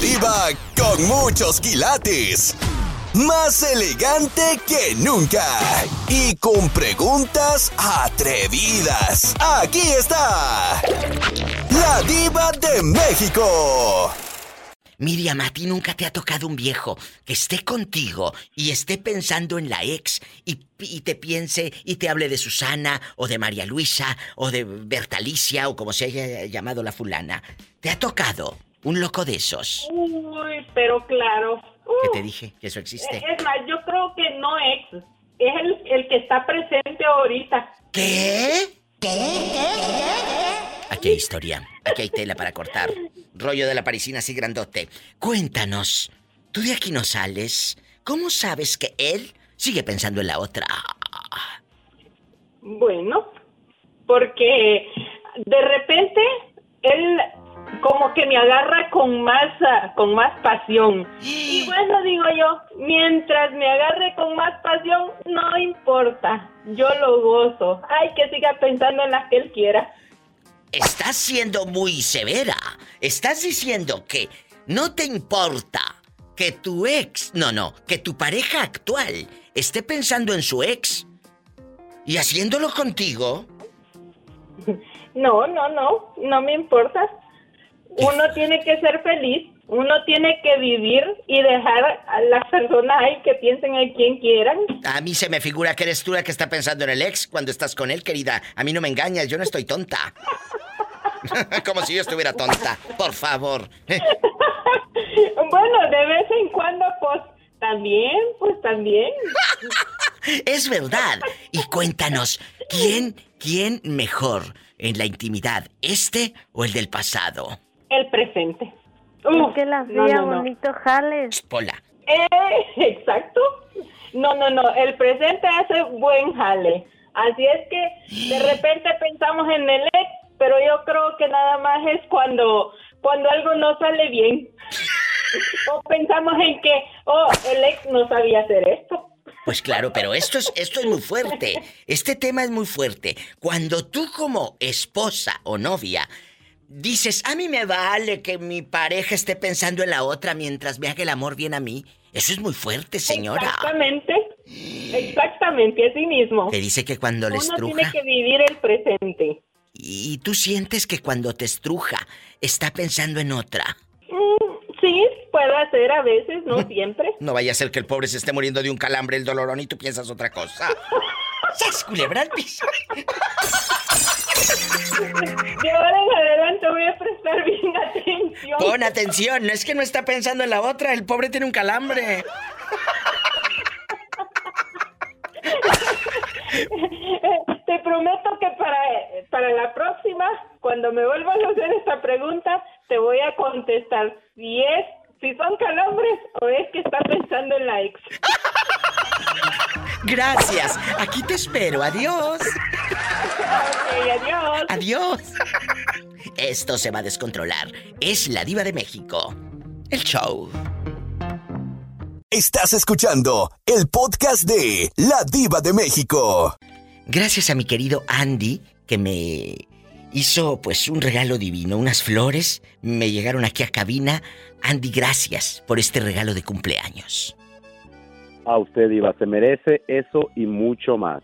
Diva con muchos quilates. Más elegante que nunca. Y con preguntas atrevidas. Aquí está. La diva de México. Miriam, a ti nunca te ha tocado un viejo que esté contigo y esté pensando en la ex y, te piense y te hable de Susana o de María Luisa o de Bertalicia o como se haya llamado la fulana. ¿Te ha tocado un loco de esos? Uy, pero claro. ¿Qué te dije? Que eso existe. Es más, yo creo que no ex. Es el, el que está presente ahorita. ¿Qué? ¿Qué? ¿Qué? Aquí hay historia, aquí hay tela para cortar. Rollo de la parisina así grandote. Cuéntanos, tú de aquí no sales. ¿Cómo sabes que él sigue pensando en la otra? Bueno, porque de repente él como que me agarra con más con más pasión. Y bueno, digo yo, mientras me agarre con más pasión, no importa, yo lo gozo. Ay, que siga pensando en la que él quiera estás siendo muy severa. Estás diciendo que no te importa que tu ex, no, no, que tu pareja actual esté pensando en su ex y haciéndolo contigo. No, no, no, no me importa. Uno tiene que ser feliz, uno tiene que vivir y dejar a las personas ahí que piensen en quien quieran. A mí se me figura que eres tú la que está pensando en el ex cuando estás con él, querida. A mí no me engañas, yo no estoy tonta. Como si yo estuviera tonta, por favor. bueno, de vez en cuando, pues también, pues también. es verdad. Y cuéntanos, ¿quién, quién mejor en la intimidad, este o el del pasado? El presente. Uh, que la hacía bonito jales. Pola. Eh, exacto. No, no, no. El presente hace buen jale. Así es que de repente pensamos en el ex pero yo creo que nada más es cuando, cuando algo no sale bien. o pensamos en que, oh, el ex no sabía hacer esto. Pues claro, pero esto es, esto es muy fuerte. Este tema es muy fuerte. Cuando tú como esposa o novia dices, a mí me vale que mi pareja esté pensando en la otra mientras me haga el amor bien a mí, eso es muy fuerte, señora. Exactamente. Exactamente, así mismo. Te dice que cuando le Uno tiene que vivir el presente. ¿Y tú sientes que cuando te estruja está pensando en otra? Mm, sí, puede ser a veces, no siempre. No vaya a ser que el pobre se esté muriendo de un calambre, el dolorón y tú piensas otra cosa. ¡Sas, culebra piso! De ahora en adelante voy a prestar bien atención. Pon atención, no es que no está pensando en la otra, el pobre tiene un calambre. Te prometo que para, para la próxima, cuando me vuelvas a hacer esta pregunta, te voy a contestar si es, si son calambres o es que está pensando en la ex. Gracias. Aquí te espero. Adiós. adiós. Adiós. Esto se va a descontrolar. Es la diva de México. El show. Estás escuchando el podcast de La Diva de México. Gracias a mi querido Andy que me hizo pues un regalo divino, unas flores, me llegaron aquí a cabina. Andy, gracias por este regalo de cumpleaños. A usted, Diva, se merece eso y mucho más.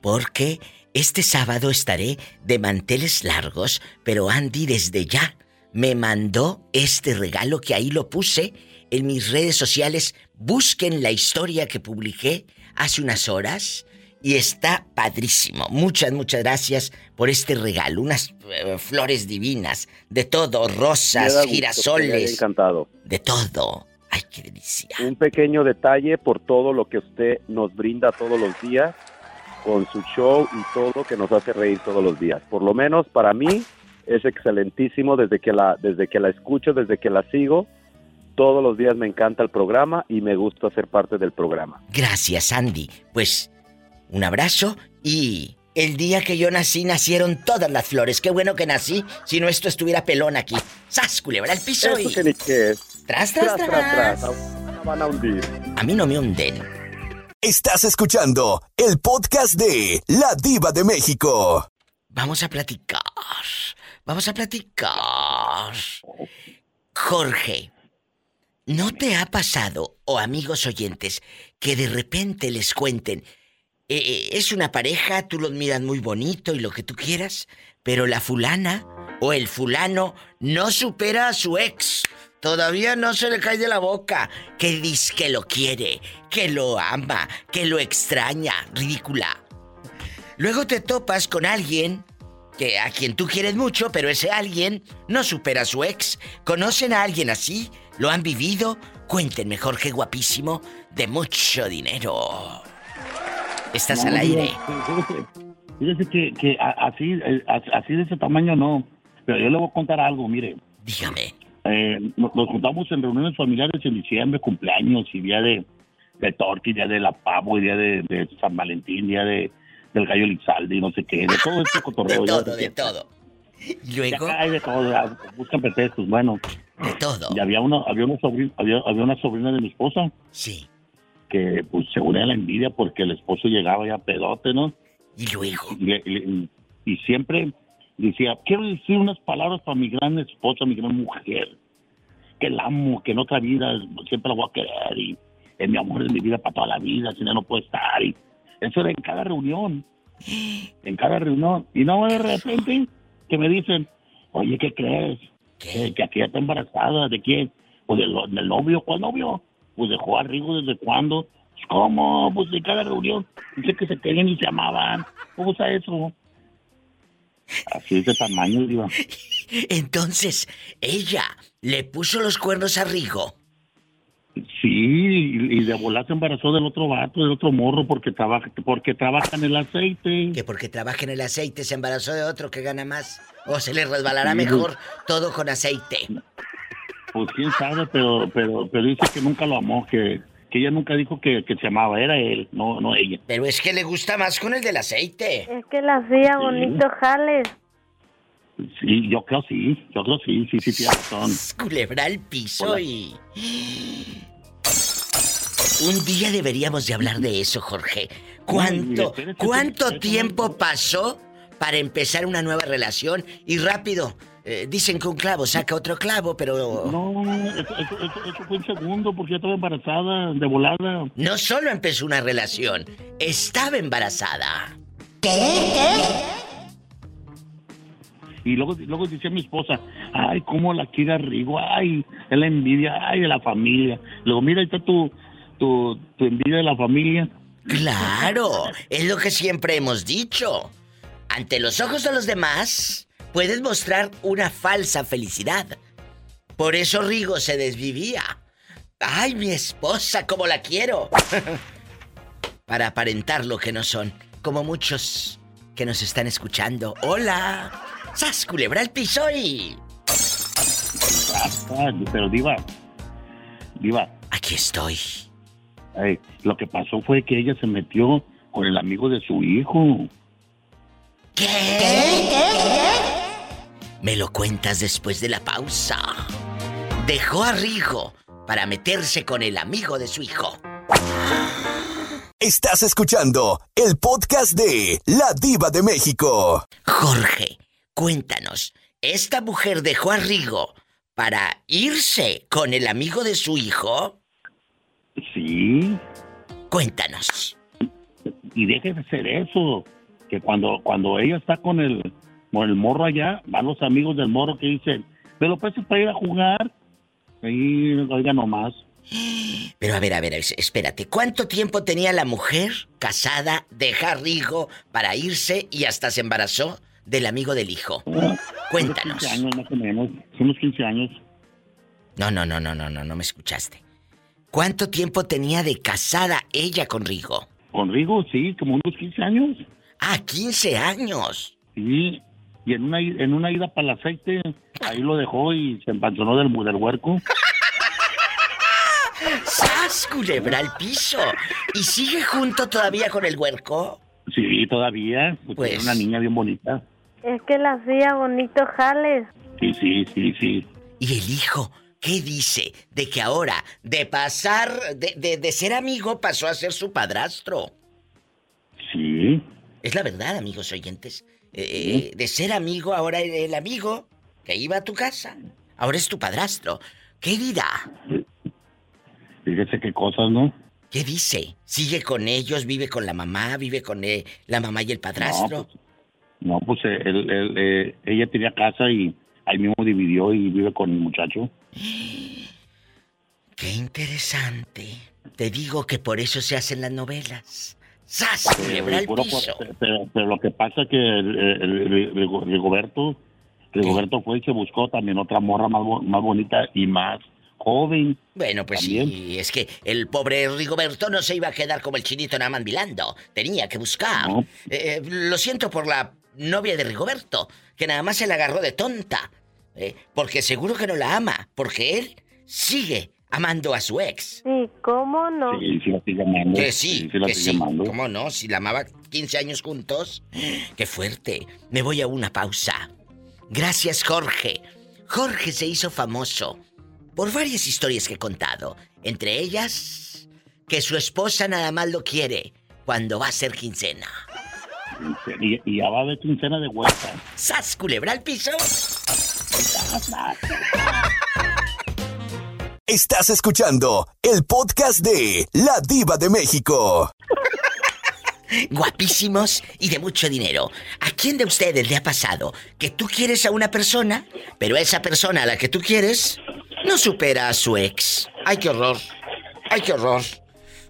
Porque este sábado estaré de manteles largos, pero Andy desde ya me mandó este regalo que ahí lo puse en mis redes sociales. Busquen la historia que publiqué hace unas horas y está padrísimo. Muchas, muchas gracias por este regalo. Unas eh, flores divinas, de todo, rosas, girasoles. encantado. De todo. Ay, qué delicia. Un pequeño detalle por todo lo que usted nos brinda todos los días con su show y todo que nos hace reír todos los días. Por lo menos para mí es excelentísimo desde que la desde que la escucho, desde que la sigo todos los días me encanta el programa y me gusta ser parte del programa. Gracias, Andy. Pues un abrazo y el día que yo nací nacieron todas las flores. Qué bueno que nací, si no esto estuviera pelón aquí. ¡Sas, culebra el piso y... Que Tras, tras, tras, tras. tras. Van a hundir. A mí no me hunden. Estás escuchando el podcast de La Diva de México. Vamos a platicar. Vamos a platicar. Jorge, ¿No te ha pasado, o amigos oyentes, que de repente les cuenten, eh, eh, es una pareja, tú los miras muy bonito y lo que tú quieras, pero la fulana o el fulano no supera a su ex? Todavía no se le cae de la boca. Que dice que lo quiere, que lo ama, que lo extraña. Ridícula. Luego te topas con alguien que a quien tú quieres mucho, pero ese alguien no supera a su ex. ¿Conocen a alguien así? ¿Lo han vivido? Cuenten Jorge guapísimo, de mucho dinero. Estás al aire. Fíjese, que, que así, eh, así de ese tamaño no. Pero yo le voy a contar algo, mire. Dígame. Eh, nos, juntamos en reuniones familiares en diciembre, cumpleaños y día de, de torti, día de la pavo, y día de, San Valentín, día de, del gallo Lizalde y no sé qué, de todo este cotorreo. de todo, de todo. Luego. hay de todo, buscan pretextos, bueno. De todo. Y había una, había una sobrina, había, había una sobrina de mi esposa. Sí. Que pues se unía a la envidia porque el esposo llegaba ya pedote, ¿no? Y luego. y siempre decía, quiero decir unas palabras para mi gran esposa, mi gran mujer, que la amo, que en otra vida siempre la voy a querer y es mi amor de mi vida para toda la vida, si no, no puede estar. Y eso era en cada reunión, en cada reunión. Y no de repente que me dicen, oye, ¿qué crees? Que, aquí ya está embarazada, ¿de quién? Pues del, del novio, ¿cuál novio? Pues dejó a Rigo desde cuándo. ¿Cómo? Pues en cada reunión. Dice que se querían y se amaban. ¿Cómo usa eso? Así es de tamaño, Diva. Entonces, ella le puso los cuernos a Rigo. Sí, y de volar se embarazó del otro vato, del otro morro, porque trabaja, porque trabaja en el aceite. Que porque trabaja en el aceite se embarazó de otro que gana más. O se le resbalará mejor todo con aceite. Pues quién sabe, pero, pero, pero dice que nunca lo amó, que, que ella nunca dijo que, se amaba, era él, no, no ella. Pero es que le gusta más con el del aceite. Es que la hacía bonito jales. Sí, yo creo sí, yo creo sí, sí, sí, tiene razón. Culebra al piso y... Un día deberíamos de hablar de eso, Jorge. ¿Cuánto, ¿cuánto tiempo pasó para empezar una nueva relación? Y rápido, eh, dicen que un clavo saca otro clavo, pero... No, eso, fue un segundo porque ya estaba embarazada, de volada. No solo empezó una relación, estaba embarazada. ¿Qué? ¿Qué? Y luego, luego decía mi esposa, ay, cómo la quiere Rigo, ay, es la envidia, ay, de la familia. Luego, mira, ahí está tu, tu, tu envidia de la familia. Claro, es lo que siempre hemos dicho. Ante los ojos de los demás, puedes mostrar una falsa felicidad. Por eso Rigo se desvivía. ¡Ay, mi esposa, cómo la quiero! Para aparentar lo que no son, como muchos que nos están escuchando. ¡Hola! ¡Sas, culebra el piso y... Ah, pero Diva, Diva. Aquí estoy. lo que pasó fue que ella se metió con el amigo de su hijo. ¿Qué? ¿Qué? ¿Qué? Me lo cuentas después de la pausa. Dejó a Rigo para meterse con el amigo de su hijo. Estás escuchando el podcast de La Diva de México. Jorge, cuéntanos, ¿esta mujer dejó a Rigo para irse con el amigo de su hijo? Sí. Cuéntanos. Y deje de ser eso, que cuando, cuando ella está con el, con el morro allá, van los amigos del morro que dicen, pero pues para ir a jugar. Ahí, oiga nomás. Pero a ver, a ver, espérate, ¿cuánto tiempo tenía la mujer casada, de Rigo para irse y hasta se embarazó del amigo del hijo? Cuéntanos. 15 años más o menos, unos 15 años. No, no, no, no, no, no, no me escuchaste. ¿Cuánto tiempo tenía de casada ella con Rigo? Con Rigo, sí, como unos 15 años. Ah, 15 años. Sí, y en una, en una ida para el aceite, ahí lo dejó y se empanzonó del, del huerco. ¡Sas, culebra al piso! ¿Y sigue junto todavía con el huerco? Sí, todavía. Pues... Es una niña bien bonita. Es que la hacía bonito jales. Sí, sí, sí, sí. ¿Y el hijo? ¿Qué dice? De que ahora, de pasar, de, de, de ser amigo, pasó a ser su padrastro. Sí. Es la verdad, amigos oyentes. Eh, de ser amigo, ahora el amigo que iba a tu casa, ahora es tu padrastro. ¿Qué dirá? Fíjese qué cosas, ¿no? ¿Qué dice? ¿Sigue con ellos? ¿Vive con la mamá? ¿Vive con eh, la mamá y el padrastro? No, pues, no, pues eh, él- él, eh, ella tenía casa y ahí mismo dividió y vive con el muchacho. Qué interesante. Te digo que por eso se hacen las novelas. ¡Sas! Culebra al Puro piso. pero, pero lo que pasa es que el, el- el- el- Rigoberto, Rigoberto fue y se buscó también otra morra más, más bonita y más joven. Bueno, pues También. sí, es que el pobre Rigoberto no se iba a quedar como el chinito nada más mirando. Tenía que buscar. No. Eh, eh, lo siento por la novia de Rigoberto, que nada más se la agarró de tonta. Eh, porque seguro que no la ama, porque él sigue amando a su ex. Sí, ¿cómo no? Sí, sí la sigue amando. Que sí, sí la que sigue sí. amando. ¿Cómo no? Si la amaba 15 años juntos. Qué fuerte. Me voy a una pausa. Gracias, Jorge. Jorge se hizo famoso por varias historias que he contado. Entre ellas, que su esposa nada más lo quiere cuando va a ser quincena. Y, y ya va a haber quincena de vuelta. ¡Sas, culebra al piso! Estás escuchando el podcast de La Diva de México. guapísimos y de mucho dinero. ¿A quién de ustedes le ha pasado que tú quieres a una persona, pero esa persona a la que tú quieres no supera a su ex? ¡Ay, qué horror! ¡Ay, qué horror!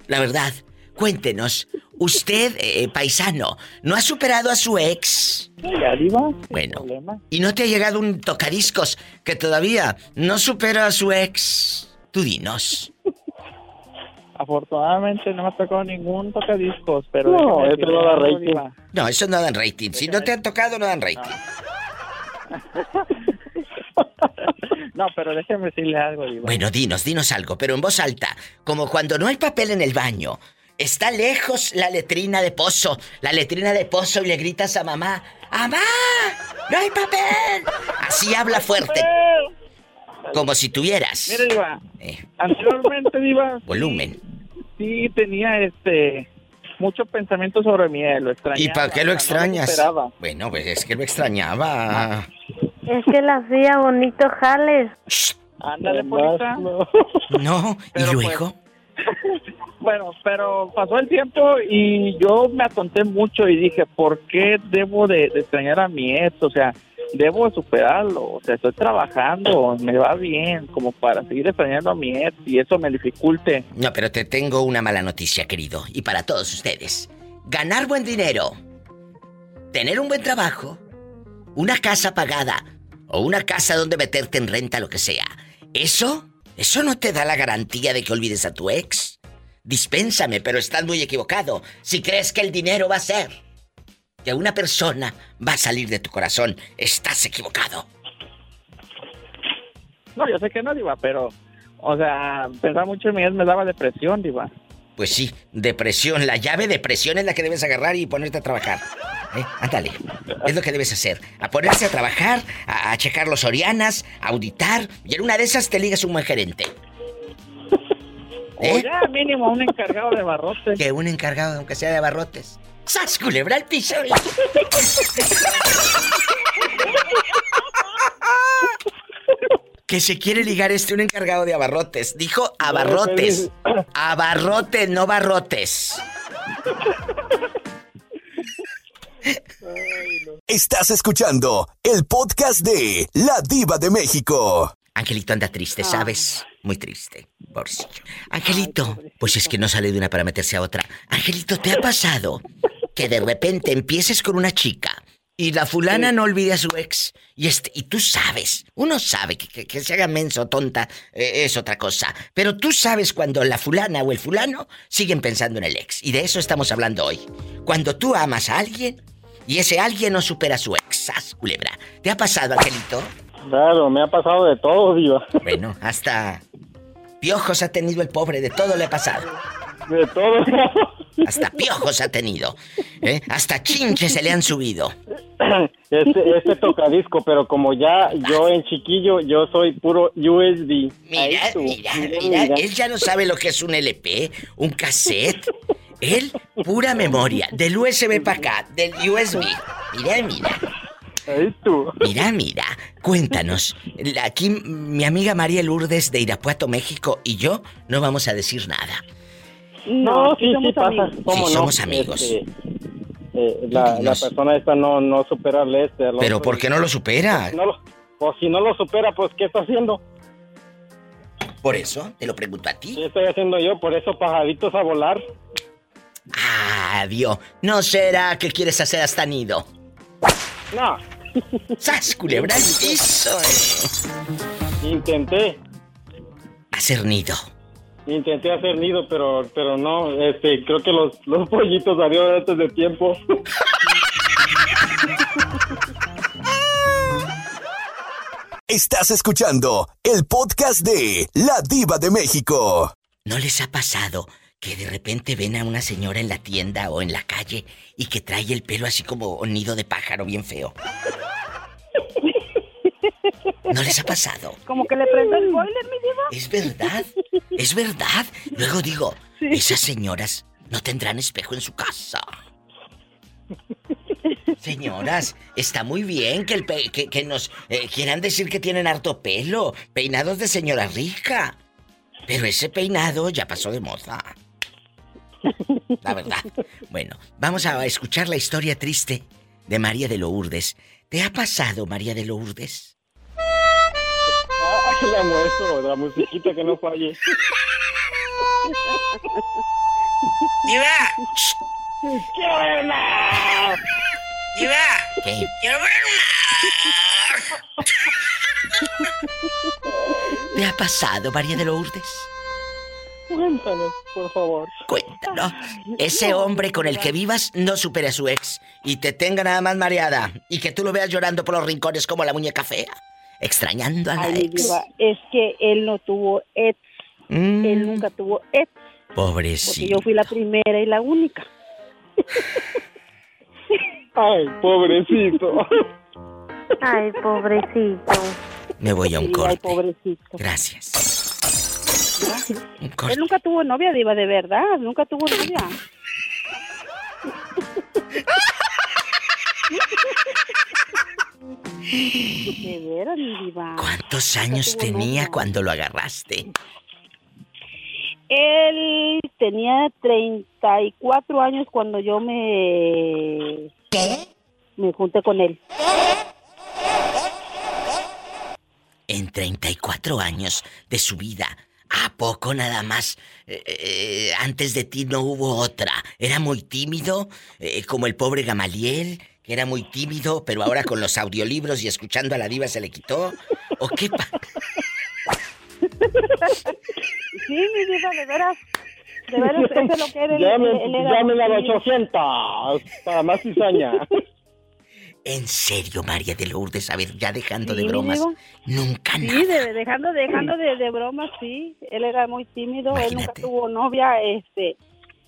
La verdad, cuéntenos, usted, eh, paisano, ¿no ha superado a su ex? Ya, Diva. Bueno, problema. ¿y no te ha llegado un tocadiscos que todavía no supera a su ex? Tú dinos. Afortunadamente no me ha tocado ningún tocadiscos, pero... No, eso no da rating. Diva. No, eso no dan rating. Si no te han tocado, no dan rating. No, pero déjeme decirle algo, Diva. Bueno, dinos, dinos algo, pero en voz alta, como cuando no hay papel en el baño. Está lejos la letrina de pozo, la letrina de pozo y le gritas a mamá, ¡Amá! ¡No hay papel! Así habla fuerte, como si tuvieras Mire, Diva, eh, anteriormente, Diva, volumen. sí tenía este mucho pensamiento sobre mí, lo extrañaba. ¿Y para qué lo no extrañas? Bueno, pues es que lo extrañaba. Es que le hacía bonito jales. Shh, Ándale, Polita. no. ¿y Pero, pues, luego? Bueno, pero pasó el tiempo y yo me atonté mucho y dije, ¿por qué debo de, extrañar a mi ex? O sea, debo de superarlo. O sea, estoy trabajando, me va bien, como para seguir extrañando a mi ex y eso me dificulte. No, pero te tengo una mala noticia, querido, y para todos ustedes. Ganar buen dinero, tener un buen trabajo, una casa pagada o una casa donde meterte en renta, lo que sea. Eso, eso no te da la garantía de que olvides a tu ex. Dispénsame, pero estás muy equivocado. Si crees que el dinero va a ser que una persona va a salir de tu corazón, estás equivocado. No, yo sé que no, Diva, pero, o sea, pensar mucho en ex me daba depresión, Diva. Pues sí, depresión. La llave de presión es la que debes agarrar y ponerte a trabajar. ¿Eh? Ándale. Es lo que debes hacer. A ponerse a trabajar, a, a checar los Orianas, a auditar. Y en una de esas te ligas un buen gerente. O ¿Eh? ya mínimo un encargado de barrotes. Que un encargado, aunque sea de abarrotes. ¡Sas, culebra al piso! que se quiere ligar este un encargado de abarrotes. Dijo abarrotes. Abarrotes, no barrotes. Estás escuchando el podcast de La Diva de México. Angelito anda triste, ¿sabes? Muy triste. Pobrecillo. Angelito, pues es que no sale de una para meterse a otra. Angelito, ¿te ha pasado que de repente empieces con una chica y la fulana no olvide a su ex? Y, este, y tú sabes, uno sabe que, que- que se haga menso, tonta, eh, es otra cosa. Pero tú sabes cuando la fulana o el fulano siguen pensando en el ex. Y de eso estamos hablando hoy. Cuando tú amas a alguien y ese alguien no supera a su ex. ¡Sas, culebra! ¿Te ha pasado, Angelito? Claro, me ha pasado de todo, Diva. Bueno, hasta piojos ha tenido el pobre, de todo le ha pasado. De todo. Hasta piojos ha tenido. ¿eh? Hasta chinches se le han subido. Este, este tocadisco, pero como ya yo en chiquillo, yo soy puro USB. Mira, mira, mira, él ya no sabe lo que es un LP, un cassette. Él, pura memoria, del USB para acá, del USB. Mira, mira. Ahí tú. Mira, mira, cuéntanos. La- Aquí mi amiga María Lourdes de Irapuato, México y yo no vamos a decir nada. No, sí, sí somos pasa. amigos. ¿Cómo Sí, no? somos amigos. Este, eh, la, persona esta no, no supera al este. al Pero otro. ¿por qué no lo supera? No lo- pues si no lo supera, pues ¿qué está haciendo? Por eso te lo pregunto a ti. ¿Qué estoy haciendo yo? Por eso pajaritos a volar. Ah, Dios. ¿No será que quieres hacer hasta nido? No, ¡Sas, culebra al piso! eh! intenté. Hacer nido. Intenté hacer nido, pero pero no, este, creo que los, los pollitos salieron antes de tiempo. Estás escuchando el podcast de La Diva de México. ¿No les ha pasado que de repente ven a una señora en la tienda o en la calle y que trae el pelo así como un nido de pájaro bien feo? ¿No les ha pasado? Como que le prendo el boiler, mi diva. Es verdad, es verdad. Luego digo, esas señoras no tendrán espejo en su casa. Señoras, está muy bien que, el pe- que, que nos eh, quieran decir que tienen harto pelo, peinados de señora rica. Pero ese peinado ya pasó de moda. La verdad. Bueno, vamos a escuchar la historia triste de María de Lourdes. ¿Te ha pasado, María de Lourdes? Ay, la muestro, la musiquita que no falle. ¡Diva! ¡Qué buena! ¡Diva! ¿Qué? ¿Te ha pasado, María de Lourdes? Cuéntanos, por favor. Cuéntanos. Ese hombre con el que vivas no supera a su ex y te tenga nada más mareada y que tú lo veas llorando por los rincones como la muñeca fea, extrañando a la Ay, ex. diva, es que él no tuvo ex. Mm, Él nunca tuvo ex. Porque Pobrecito. yo fui la primera y la única. Ay, pobrecito. Ay, pobrecito. Me voy a un Sí, ay, corte. pobrecito. Gracias. Él nunca tuvo novia, diva, de verdad. Nunca tuvo novia. De veras, mi diva. ¿Cuántos años tenía novia. cuando lo agarraste? Él tenía 34 años cuando yo me... Me junté con él. En 34 años de su vida. ¿A poco nada más? eh, eh, antes de ti no hubo otra. Era muy tímido, eh, como el pobre Gamaliel, que era muy tímido, pero ahora con los audiolibros y escuchando a la diva se le quitó. ¿O qué pa- Sí, mi diva, de veras. De veras, eso es lo que era. Llame, tímido. 800 para más cizaña. En serio, María de Lourdes, a ver, ya dejando Sí, de bromas. Nunca Sí, nada. de- dejando, dejando de, de bromas, sí. Él era muy tímido, él nunca tuvo novia, este,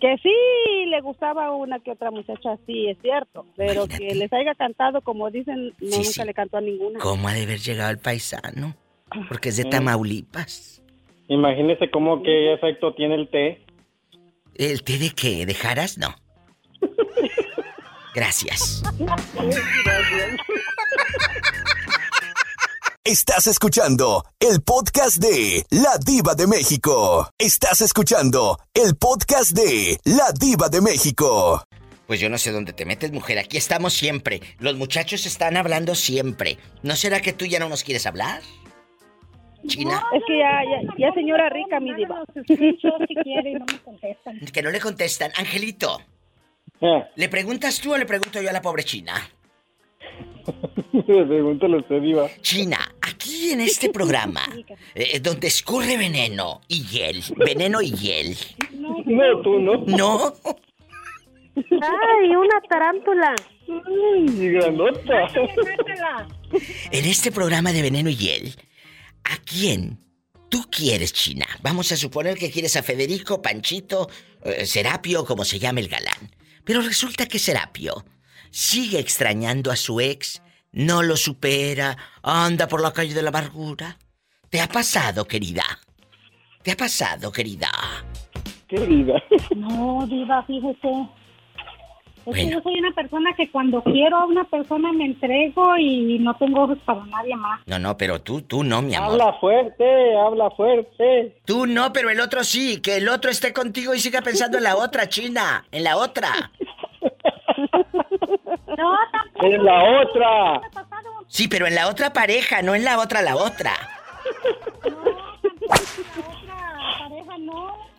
que sí le gustaba una que otra muchacha, sí, es cierto, pero Imagínate. que les haya cantado, como dicen, no, Sí, nunca sí. le cantó a ninguna. ¿Cómo ha de haber llegado el paisano? Porque es de. Tamaulipas. Imagínese cómo qué efecto tiene el té. ¿El té de qué? ¿De jaras? No. Gracias. Estás escuchando el podcast de La Diva de México. Estás escuchando el podcast de La Diva de México. Pues yo no sé dónde te metes, mujer. Aquí estamos siempre. Los muchachos están hablando siempre. ¿No será que tú ya no nos quieres hablar? China, Es que ya, ya, ya señora rica, mi diva. que no le contestan. Angelito, Eh, ¿le preguntas tú o le pregunto yo a la pobre China? pregúntale a usted, Diva. China, aquí en este programa, eh, donde escurre veneno y hiel, veneno y hiel. No, tú no. ¿No? Ay, una tarántula. Ay, grandota. En este programa de veneno y hiel, ¿a quién tú quieres, China? Vamos a suponer que quieres a Federico, Panchito, eh, Serapio, como se llame el galán. Pero resulta que Serapio sigue extrañando a su ex, no lo supera, anda por la calle de la amargura. ¿Te ha pasado, querida? ¿Te ha pasado, querida? Querida. No, diva, fíjese. Es Bueno. que yo soy una persona que cuando quiero a una persona me entrego y no tengo ojos para nadie más. No, no, pero tú, tú no, mi amor. Habla fuerte, habla fuerte. Tú no, pero el otro sí. Que el otro esté contigo y siga pensando en la otra, China. En la otra. No, tampoco. Es la otra. Sí, pero en la otra pareja, no en la otra, la otra. pareja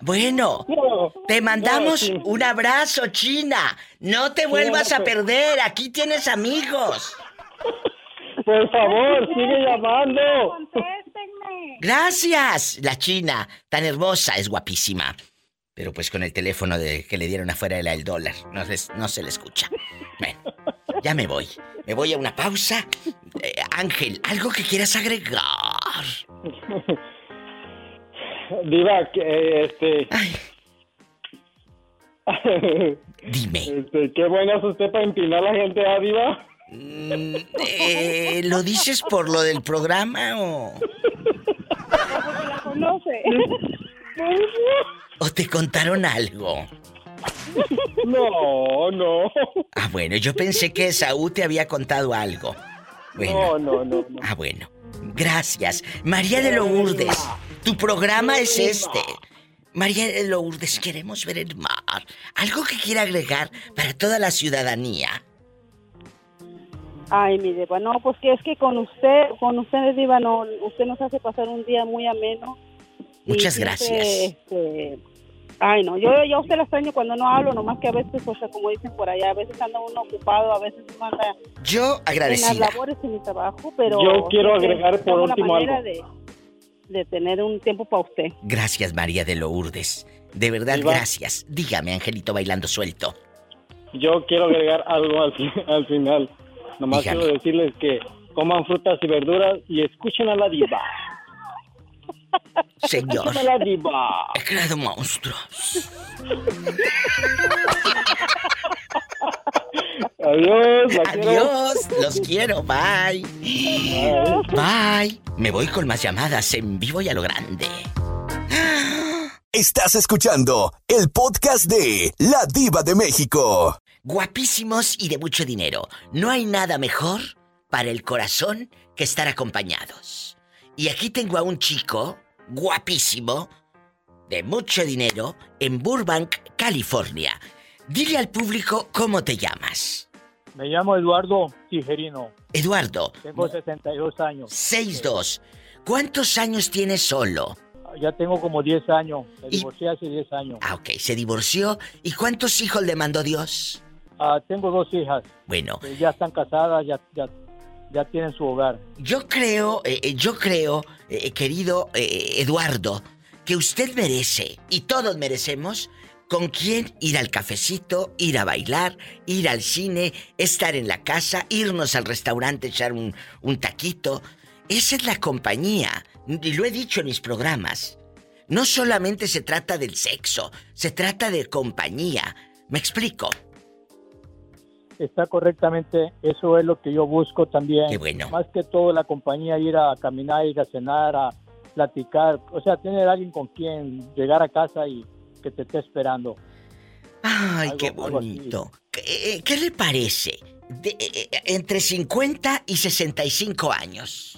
no. Bueno, te mandamos un abrazo, China. No te vuelvas a perder. Aquí tienes amigos. Por favor, sigue llamando. Gracias. La China, tan hermosa, es guapísima. Pero pues con el teléfono de que le dieron afuera era el dólar. No, les- no se le escucha. Bueno, ya me voy. Me voy a una pausa. Eh, Ángel, ¿algo que quieras agregar? Diva, eh, este. Dime. Este, qué buena es usted para empinar a la gente, ¿ah, Diva? Eh, ¿Lo dices por lo del programa o...? la conoce. ¿O te contaron algo? No, no. Ah, bueno, yo pensé que Saúl te había contado algo. Bueno. No, no, no, no. Ah, bueno. Gracias. María de Lourdes, tu programa es este. María de Lourdes, queremos ver el mar. ¿Algo que quiera agregar para toda la ciudadanía? Ay, mi Diva, no, pues que es que con usted, con usted, Diva, no, usted nos hace pasar un día muy ameno. Muchas gracias. este, ay, no, yo, yo a usted la extraño cuando no hablo, nomás que a veces, o sea, como dicen por allá, a veces anda uno ocupado, a veces uno anda Yo en agradecida. las labores en mi trabajo, pero... Yo quiero agregar por último algo. De, de tener un tiempo para usted. Gracias, María de Lourdes. De verdad, Diva. gracias. Dígame, Angelito bailando suelto. Yo quiero agregar algo al, al final. Nomás Dígame. quiero decirles que coman frutas y verduras y escuchen a la diva. Señor, a la diva. he creado monstruos. Adiós, la quiero. Adiós, los quiero, bye. Bye. Me voy con más llamadas en vivo y a lo grande. Estás escuchando el podcast de La Diva de México. Guapísimos y de mucho dinero. No hay nada mejor para el corazón que estar acompañados. Y aquí tengo a un chico guapísimo, de mucho dinero, en Burbank, California. Dile al público cómo te llamas. Me llamo Eduardo Tijerino. Eduardo, Tengo 62 años. 6'2". ¿Cuántos años tienes solo? Ya tengo como 10 años. Me divorcié hace 10 años. Ah, ok, se divorció. ¿Y cuántos hijos le mandó Dios? Ah, tengo dos hijas. Bueno, que ya están casadas, ya, ya, ya tienen su hogar. Yo creo, eh, eh, yo creo, eh, querido eh, Eduardo, que usted merece, y todos merecemos, con quién ir al cafecito, ir a bailar, ir al cine, estar en la casa, irnos al restaurante, echar un taquito. Esa es la compañía, y lo he dicho en mis programas. No solamente se trata del sexo, se trata de compañía. ¿Me explico? Está correctamente, eso es lo que yo busco también. Qué bueno. Más que todo la compañía, ir a caminar, ir a cenar, a platicar, o sea, tener alguien con quien llegar a casa y que te esté esperando. Ay, Algo- qué bonito. ¿Qué, eh, qué le parece? De- eh, eh, entre 50 y 65 años.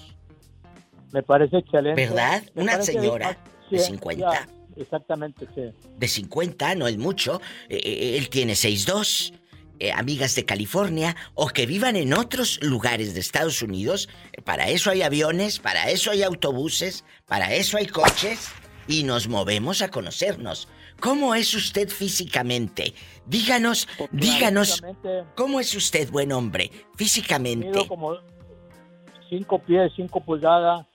Me parece excelente. ¿Verdad? Me Una señora de sí, 50. ya, exactamente, sí. De 50, no es mucho. Él tiene 6'2". Eh, amigas de California o que vivan en otros lugares de Estados Unidos. Para eso hay aviones, para eso hay autobuses, para eso hay coches y nos movemos a conocernos. ¿Cómo es usted físicamente? Díganos, díganos, Físicamente, ¿cómo es usted, buen hombre? Físicamente. Mido como 5 pies, 5 pulgadas.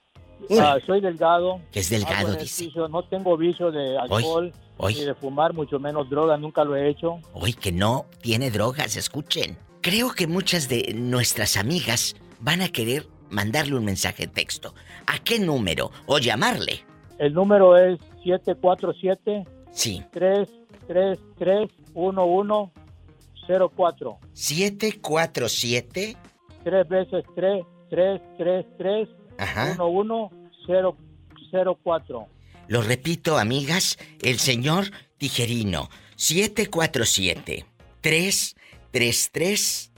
Ah, soy delgado. Es delgado, dice. No tengo vicio de alcohol hoy. ni de fumar, mucho menos droga, nunca lo he hecho. Hoy que no tiene drogas, escuchen. Creo que muchas de nuestras amigas van a querer mandarle un mensaje de texto. ¿A qué número? O llamarle. El número es 747 Sí. 333 1104. 747 Tres veces 3 333 Ajá. 1104. Lo repito, amigas, el señor Tijerino. 747 33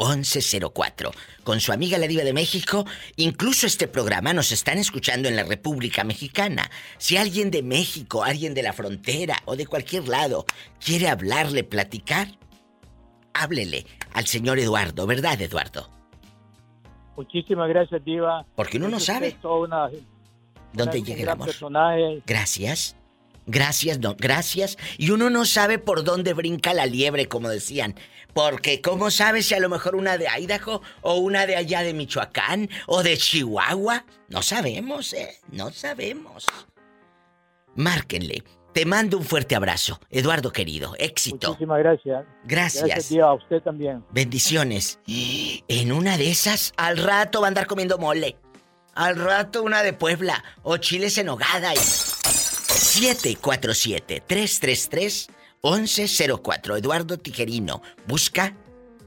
1104. Con su amiga la Diva de México, incluso este programa nos están escuchando en la República Mexicana. Si alguien de México, alguien de la frontera o de cualquier lado quiere hablarle, platicar, háblele al señor Eduardo, ¿verdad, Eduardo? Muchísimas gracias, Diva. Porque uno no sabe una- dónde llega el gran amor. personaje. Gracias. Gracias, no, gracias. Y uno no sabe por dónde brinca la liebre, como decían. Porque, ¿cómo sabe si a lo mejor una de Idaho o una de allá de Michoacán o de Chihuahua? No sabemos, ¿eh? No sabemos. Márquenle. Te mando un fuerte abrazo, Eduardo querido. Éxito. Muchísimas gracias. Gracias. Gracias. A usted también. Bendiciones. En una de esas, al rato va a andar comiendo mole. Al rato una de Puebla o chiles en hogada. Y... 747-333-1104. Eduardo Tijerino busca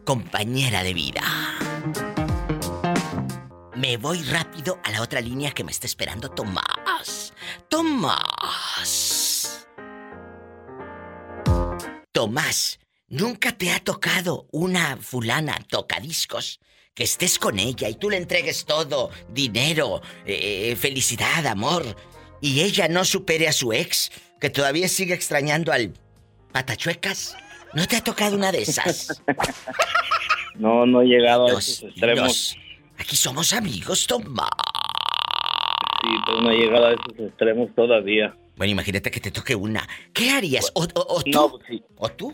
compañera de vida. Me voy rápido a la otra línea que me está esperando Tomás. Tomás. Tomás, ¿nunca te ha tocado una fulana tocadiscos? Que estés con ella y tú le entregues todo, dinero, eh, felicidad, amor, y ella no supere a su ex, que todavía sigue extrañando al patachuecas. ¿No te ha tocado una de esas? No, no he llegado a esos extremos. Aquí somos amigos, Tomás. Sí, pues no he llegado a esos extremos todavía. Bueno, imagínate que te toque una. ¿Qué harías? ¿O, o- o tú? No, sí. ¿O tú?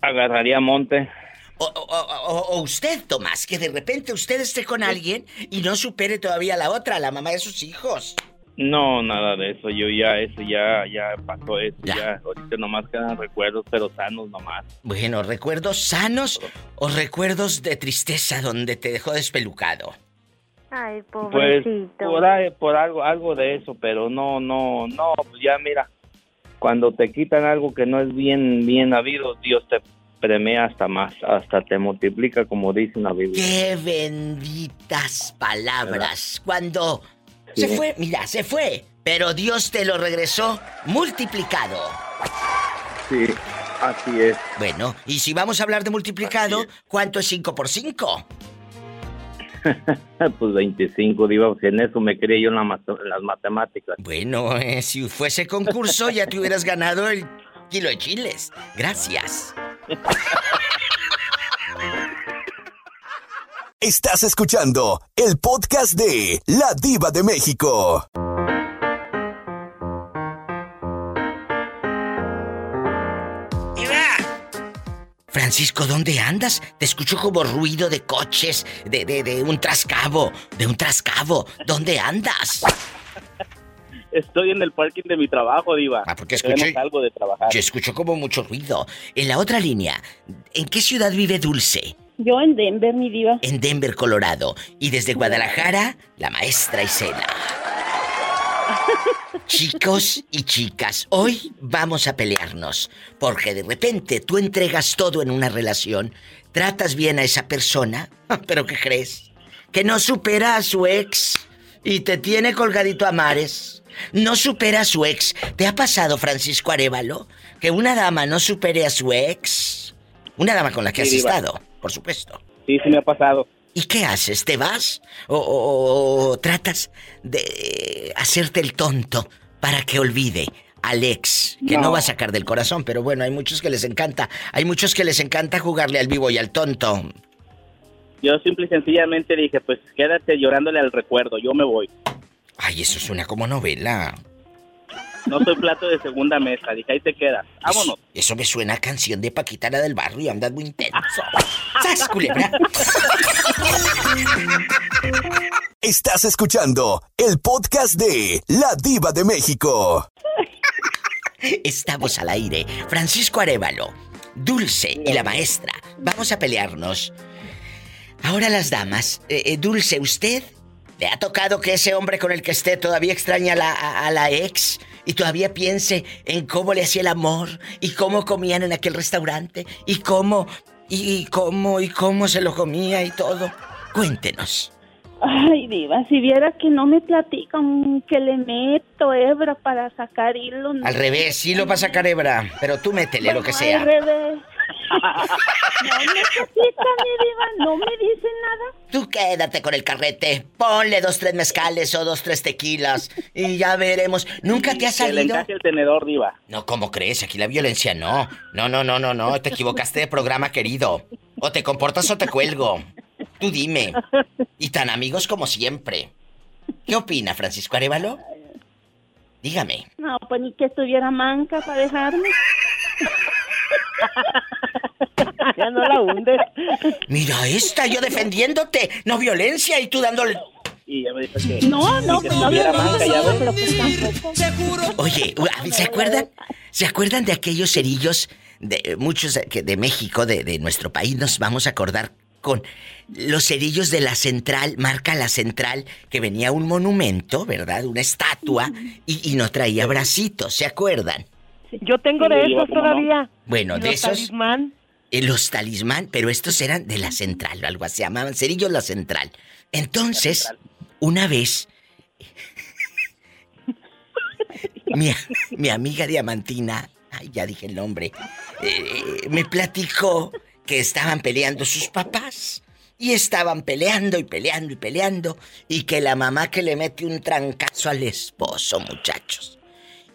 Agarraría monte. O, usted, Tomás, que de repente usted esté con alguien y no supere todavía a la otra, a la mamá de sus hijos. No, nada de eso. Yo ya, eso ya, ya pasó eso. Ya. Ahorita nomás quedan recuerdos, pero sanos nomás. Bueno, ¿recuerdos sanos o recuerdos de tristeza donde te dejó despelucado? Ay, Pues pobrecito. por, ahí- por algo, algo de eso, pero no, no, no, pues ya mira, cuando te quitan algo que no es bien, bien habido, Dios te premia hasta más, hasta te multiplica como dice la Biblia. ¡Qué benditas palabras! Cuando Sí. se fue, mira, se fue, pero Dios te lo regresó multiplicado. Sí, así es. Bueno, y si vamos a hablar de multiplicado, ¿cuánto es 5 por 5? pues 25, digo, si en eso me quería yo en, la mat- en las matemáticas. Bueno, eh, si fuese concurso ya te hubieras ganado el kilo de chiles. Gracias. Estás escuchando el podcast de La Diva de México. Francisco, ¿dónde andas? Te escucho como ruido de coches, de, de, de un trascabo, de un trascabo. ¿Dónde andas? Estoy en el parking de mi trabajo, Diva. Ah, porque no salgo de trabajar. Yo escucho como mucho ruido. En la otra línea, ¿en qué ciudad vive Dulce? Yo en Denver, mi diva. En Denver, Colorado. Y desde Guadalajara, la maestra Isela. Chicos y chicas, hoy vamos a pelearnos. Porque de repente tú entregas todo en una relación, tratas bien a esa persona, pero ¿qué crees? Que no supera a su ex y te tiene colgadito a mares. No supera a su ex. ¿Te ha pasado, Francisco Arevalo, que una dama no supere a su ex? Una dama con la que has Sí, diva. estado, por supuesto. Sí, sí me ha pasado. ¿Y qué haces? ¿Te vas? ¿O, o- o tratas de hacerte el tonto para que olvide al ex? Que no. No. va a sacar del corazón, pero bueno, hay muchos que les encanta. Hay muchos que les encanta jugarle al vivo y al tonto. Yo simple y sencillamente dije, pues quédate llorándole al recuerdo, yo me voy. Ay, eso suena como novela. No soy plato de segunda mesa, dije, ahí te quedas. Vámonos. Eso me suena a canción de Paquita la del barrio, andas muy intenso. ¡Sas, culebra! Estás escuchando el podcast de La Diva de México. Estamos al aire. Francisco Arevalo, Dulce y la maestra. Vamos a pelearnos. Ahora las damas. Eh, eh, Dulce, ¿usted le ha tocado que ese hombre con el que esté todavía extraña a la, a- a la ex y todavía piense en cómo le hacía el amor y cómo comían en aquel restaurante y cómo y, cómo y cómo se lo comía y todo? Cuéntenos. Ay, diva, si viera que no me platican que le meto hebra para sacar hilo. Al revés, sí lo va a sacar hebra, pero tú métele lo que Al sea. revés. No me mi diva, no me dice nada. Tú quédate con el carrete. Ponle dos, tres mezcales o dos, tres tequilas. Y ya veremos. ¿Nunca te ha Que le salido? el tenedor, diva. No, ¿cómo crees? Aquí la violencia no. No, no, no, no, no. Te equivocaste de programa, querido. O te comportas o te cuelgo. Tú dime. Y tan amigos como siempre. ¿Qué opina Francisco Arevalo? Dígame. No, pues ni que estuviera manca para dejarme. ya no la hundes. Mira esta, yo defendiéndote. No violencia y tú dándole... Y ya me dijo que... No, no, que pues no ya ves. pues. Oye, ¿se acuerdan? ¿Se acuerdan de aquellos cerillos de muchos de, que de México, de, de nuestro país? Nos vamos a acordar con los cerillos de la central, marca la central, que venía un monumento, ¿verdad? Una estatua y, y no traía bracitos, ¿se acuerdan? Yo tengo de esos todavía. Bueno, de los esos, talismán. eh, los talismán, pero estos eran de la central, o algo así, se llamaban cerillos la central. Entonces, una vez, mi, mi amiga Diamantina, ay, ya dije el nombre, eh, me platicó que estaban peleando sus papás. Y estaban peleando y peleando y peleando. Y que la mamá que le mete un trancazo al esposo, muchachos.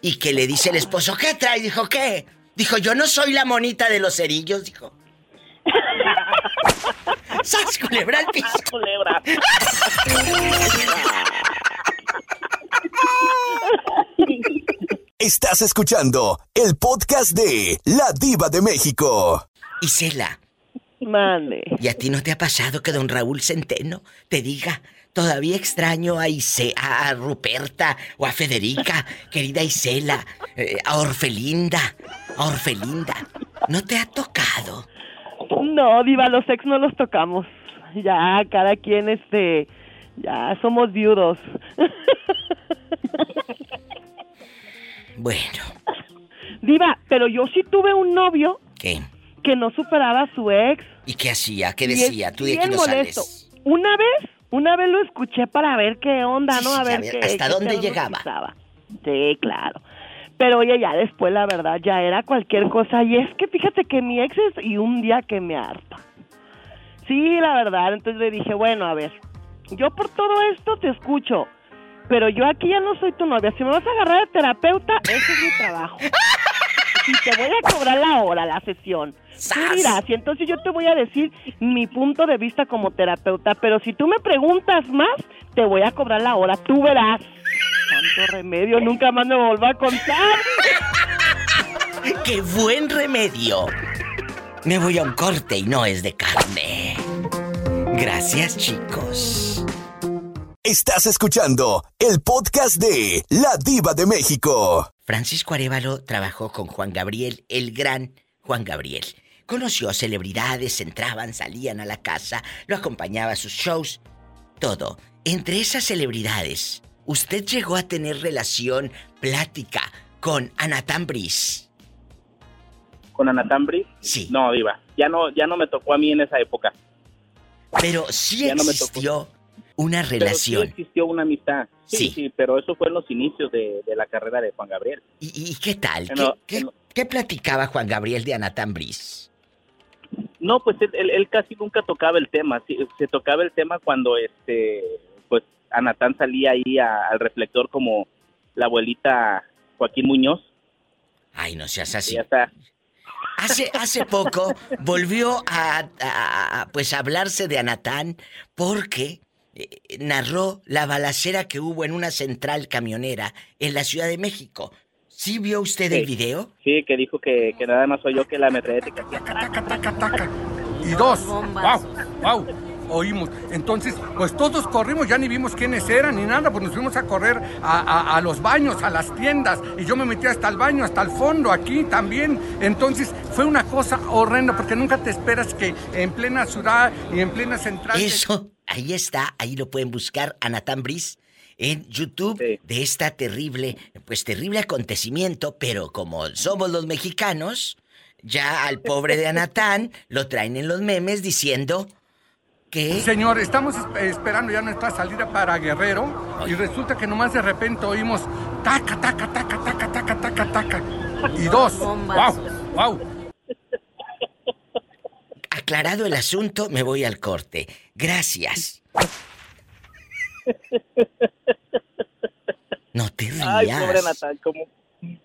Y que le dice el esposo, ¿qué trae? Dijo, ¿qué? Dijo, yo no soy la monita de los cerillos, dijo. ¡Sas, culebra al piso! culebra! Estás escuchando el podcast de La Diva de México. Isela, Mande. ¿y a ti no te ha pasado que don Raúl Centeno te diga, todavía extraño a, Ise a Ruperta o a Federica, querida Isela, eh, a Orfelinda, a Orfelinda? ¿No te ha tocado? No, Diva, los ex no los tocamos. Ya, cada quien, este. Ya somos viudos. Bueno, Diva, pero yo sí tuve un novio ¿qué? que no superaba a su ex. ¿Y qué hacía? ¿Qué decía? Tú de aquí no molesto. sales. Una vez, una vez lo escuché para ver qué onda, ¿no? A ver qué. ¿hasta qué dónde llegaba? pisaba. Sí, claro. Pero oye, ya después la verdad ya era cualquier cosa. Y es que fíjate que mi ex es y un día que me harta. Sí, la verdad. Entonces le dije, bueno, a ver, yo por todo esto te escucho. Pero yo aquí ya no soy tu novia. Si me vas a agarrar de terapeuta, ese es mi trabajo. Y te voy a cobrar la hora, la sesión. Dirás, y entonces yo te voy a decir mi punto de vista como terapeuta, pero si tú me preguntas más, te voy a cobrar la hora, tú verás. Tanto remedio, nunca más me volví a contar. ¡Qué buen remedio! Me voy a un corte y no es de carne. Gracias, chicos. Estás escuchando el podcast de La Diva de México. Francisco Arevalo trabajó con Juan Gabriel, el gran Juan Gabriel. Conoció celebridades, entraban, salían a la casa, lo acompañaba a sus shows, todo. Entre esas celebridades, ¿usted llegó a tener relación, plática con Anatán Briz? ¿Con Anatambri? Sí. No, diva. Ya no, ya no me tocó a mí en esa época. Pero sí Ya no me existió una Pero sí relación. existió una amistad. Sí, Sí. sí, pero eso fue en los inicios de, de la carrera de Juan Gabriel. ¿Y, y qué tal? ¿Qué, No, qué- no. qué platicaba Juan Gabriel de Anatán Briz? No, pues él, él- casi nunca tocaba el tema. Sí, se tocaba el tema cuando este, pues Anatán salía ahí a- al reflector como la abuelita Joaquín Muñoz. Ay, no seas así. Ya está. Hace, hace poco volvió a, a- a, pues hablarse de Anatán porque eh, narró la balacera que hubo en una central camionera en la Ciudad de México. ¿Sí vio usted el video? Sí, que dijo que, que nada más soy yo que la hacía. Y dos, wow, wow, oímos. Entonces, pues todos corrimos, ya ni vimos quiénes eran ni nada, pues nos fuimos a correr a, a- a los baños, a las tiendas, y yo me metí hasta el baño, hasta el fondo, aquí también. Entonces, fue una cosa horrenda, porque nunca te esperas que en plena ciudad y en plena central... Eso, ahí está, ahí lo pueden buscar, Anatán Briz, en YouTube, de esta terrible, pues terrible acontecimiento, pero como somos los mexicanos, ya al pobre de Anatán lo traen en los memes diciendo que... Señor, estamos esp- esperando ya nuestra salida para Guerrero y resulta que nomás de repente oímos taca, taca, taca, taca, taca, taca, taca. Y dos, wow, wow. aclarado el asunto, me voy al corte. Gracias. No te rías. Ay, pobre Natal, ¿cómo,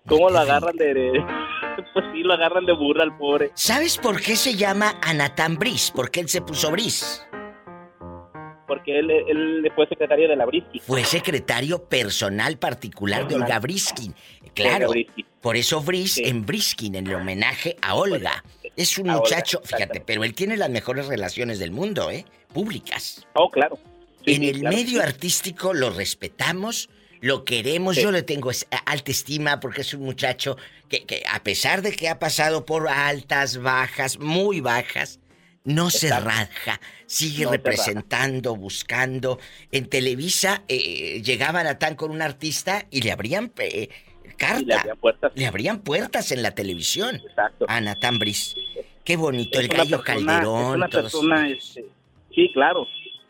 cómo lo agarran de, de- Pues sí, lo agarran de burra al pobre. ¿Sabes por qué se llama Anatán Brice? ¿Por qué él se puso Brice? Porque él, él fue secretario de la Brisky. Fue secretario personal particular de Olga Briskin. Claro, Briskin. por eso Brice en Briskin, en el homenaje a Olga. Es un A Olga, muchacho, fíjate, pero él tiene las mejores relaciones del mundo, ¿eh? Públicas. Oh, claro. En el claro, medio artístico lo respetamos, lo queremos, Sí. yo le tengo alta estima porque es un muchacho que, que a pesar de que ha pasado por altas, bajas, muy bajas, no se raja, sigue No representando, buscando. En Televisa eh, llegaba Natán con un artista y le abrían eh, carta. Le abrían puertas. Le abrían puertas en la televisión. Exacto. A Natán Briz. Qué bonito, el Es gallo persona- Calderón. Es una todos persona, este, sí, claro.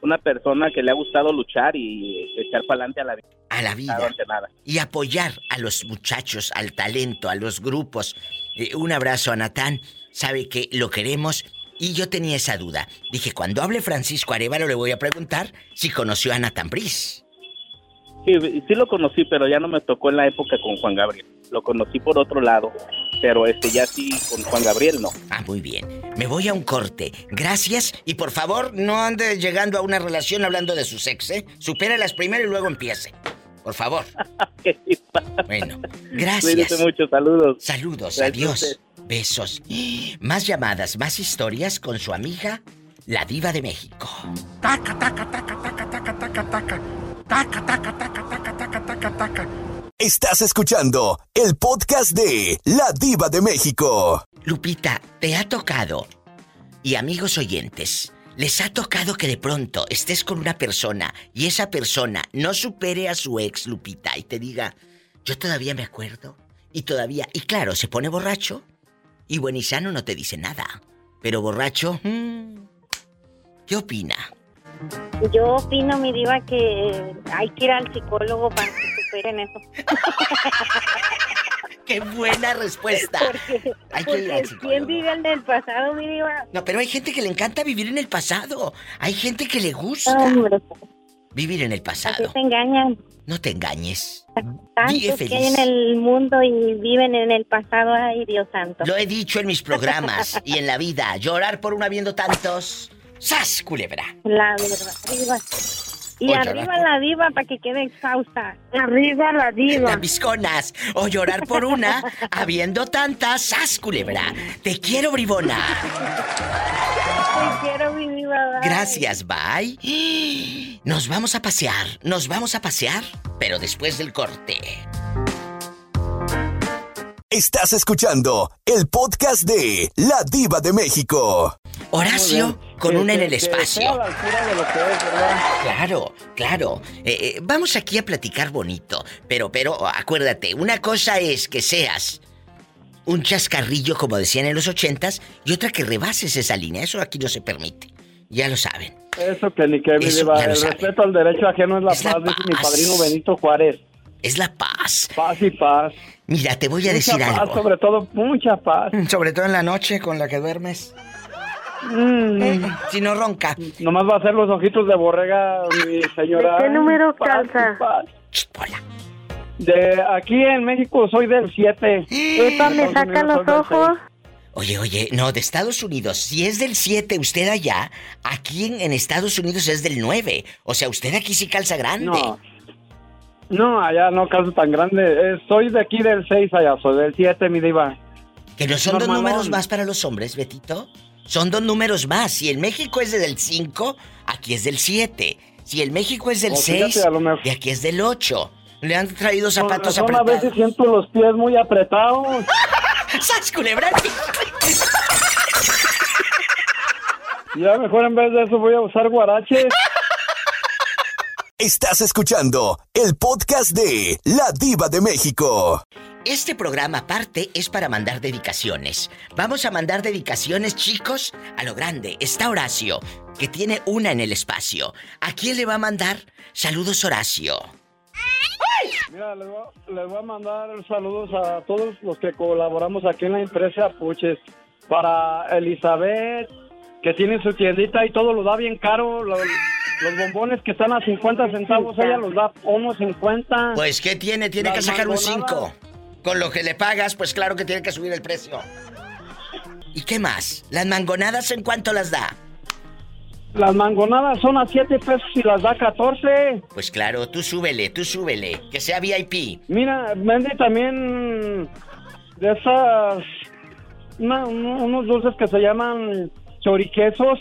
Una persona que le ha gustado luchar y echar para adelante a la vida. a la vida. Nada. y apoyar a los muchachos, al talento, a los grupos. Eh, un abrazo a Natán, sabe que lo queremos y yo tenía esa duda. Dije, cuando hable Francisco Arevalo le voy a preguntar si conoció a Natán Briz. Sí, sí lo conocí, pero ya no me tocó en la época con Juan Gabriel. Lo conocí por otro lado, pero este ya sí con Juan Gabriel no. Ah, muy bien. Me voy a un corte. Gracias y por favor no ande llegando a una relación hablando de sus ex, ¿eh? Supéralas primero y luego empiece. Por favor. Bueno, gracias. Cuídese mucho, saludos. Saludos, Gracias adiós. Besos. Más llamadas, más historias con su amiga, la diva de México. Taca, taca, taca, taca, taca, taca, taca. Taca, taca, taca, taca, taca, taca, taca. Estás escuchando el podcast de La Diva de México. Lupita, ¿te ha tocado? Y amigos oyentes, ¿les ha tocado que de pronto estés con una persona y esa persona no supere a su ex, Lupita, y te diga, yo todavía me acuerdo? Y todavía, y claro, se pone borracho y buenizano no te dice nada. Pero borracho, mm, ¿qué opina? Yo opino, mi diva, que hay que ir al psicólogo para superen eso. ¡Qué buena respuesta! Hay que ir al Porque ¿quién vive en el pasado, mi diva? No, pero hay gente que le encanta vivir en el pasado. Hay gente que le gusta Hombre, vivir en el así pasado. te engañan. No te engañes. Tantos que hay en el mundo y viven en el pasado. Ay, Dios santo. Lo he dicho en mis programas y en la vida. Llorar por una viendo tantos. ¡Sas, culebra! La verdad, diva. Y arriba la diva para que quede exhausta. Arriba la diva. Las visconas. O llorar por una habiendo tantas. ¡Sas, culebra! Te quiero, bribona. Te quiero, mi diva. bye. Gracias, bye. Nos vamos a pasear. Nos vamos a pasear, pero después del corte. Estás escuchando el podcast de La Diva de México. Horacio con una en el espacio. a la altura de lo que es, ¿verdad? Claro, claro. Eh, eh, vamos aquí a platicar bonito, pero, pero acuérdate, una cosa es que seas un chascarrillo, como decían en los ochentas, y otra que rebases esa línea. Eso aquí no se permite. Ya lo saben. Eso que ni que Eso el respeto al derecho ajeno es la Es la paz, dice mi paz. padrino Benito Juárez. Es la paz. Paz y paz. Mira, te voy a mucha decir paz, algo. sobre todo, mucha paz. Sobre todo en la noche con la que duermes. Mm. Eh, si no ronca. Nomás va a hacer los ojitos de borrega, mi señora. ¿De qué número Paz calza? paz. De aquí en México soy del 7. Epa, me saca los ojos. Oye, oye, no, de Estados Unidos. Si es del 7 usted allá, aquí en, en Estados Unidos es del 9. O sea, usted aquí sí calza grande. No. No, allá no calzo tan grande. Eh, soy de aquí del 6 allá, soy del 7, mi diva. Que no son dos números más para los hombres, Betito. Son dos números más. Si el México es del 5, aquí es del 7. Si el México es del Oh, fíjate, 6, a lo mejor- de aquí es del 8. Le han traído zapatos razón, a apretados. veces siento los pies muy apretados. ¡Sas, culebra! Ya mejor en vez de eso voy a usar guaraches. Estás escuchando el podcast de La Diva de México. Este programa aparte es para mandar dedicaciones. Vamos a mandar dedicaciones, chicos, a lo grande. Está Horacio, que tiene una en el espacio. ¿A quién le va a mandar? Saludos, Horacio. Mira, les voy, les voy a mandar saludos a todos los que colaboramos aquí en la empresa Puches. Para Elizabeth, que tiene su tiendita y todo lo da bien caro. Los, los bombones que están a 50 centavos, ella los da unos 50. Pues, ¿qué tiene? Tiene que Las sacar un mangonadas. 5. Con lo que le pagas, pues claro que tiene que subir el precio. ¿Y qué más? ¿Las mangonadas en cuánto las da? Las mangonadas son a 7 pesos y las da 14. Pues claro, tú súbele, tú súbele. Que sea VIP. Mira, vende también de esas. una- unos dulces que se llaman choriquesos.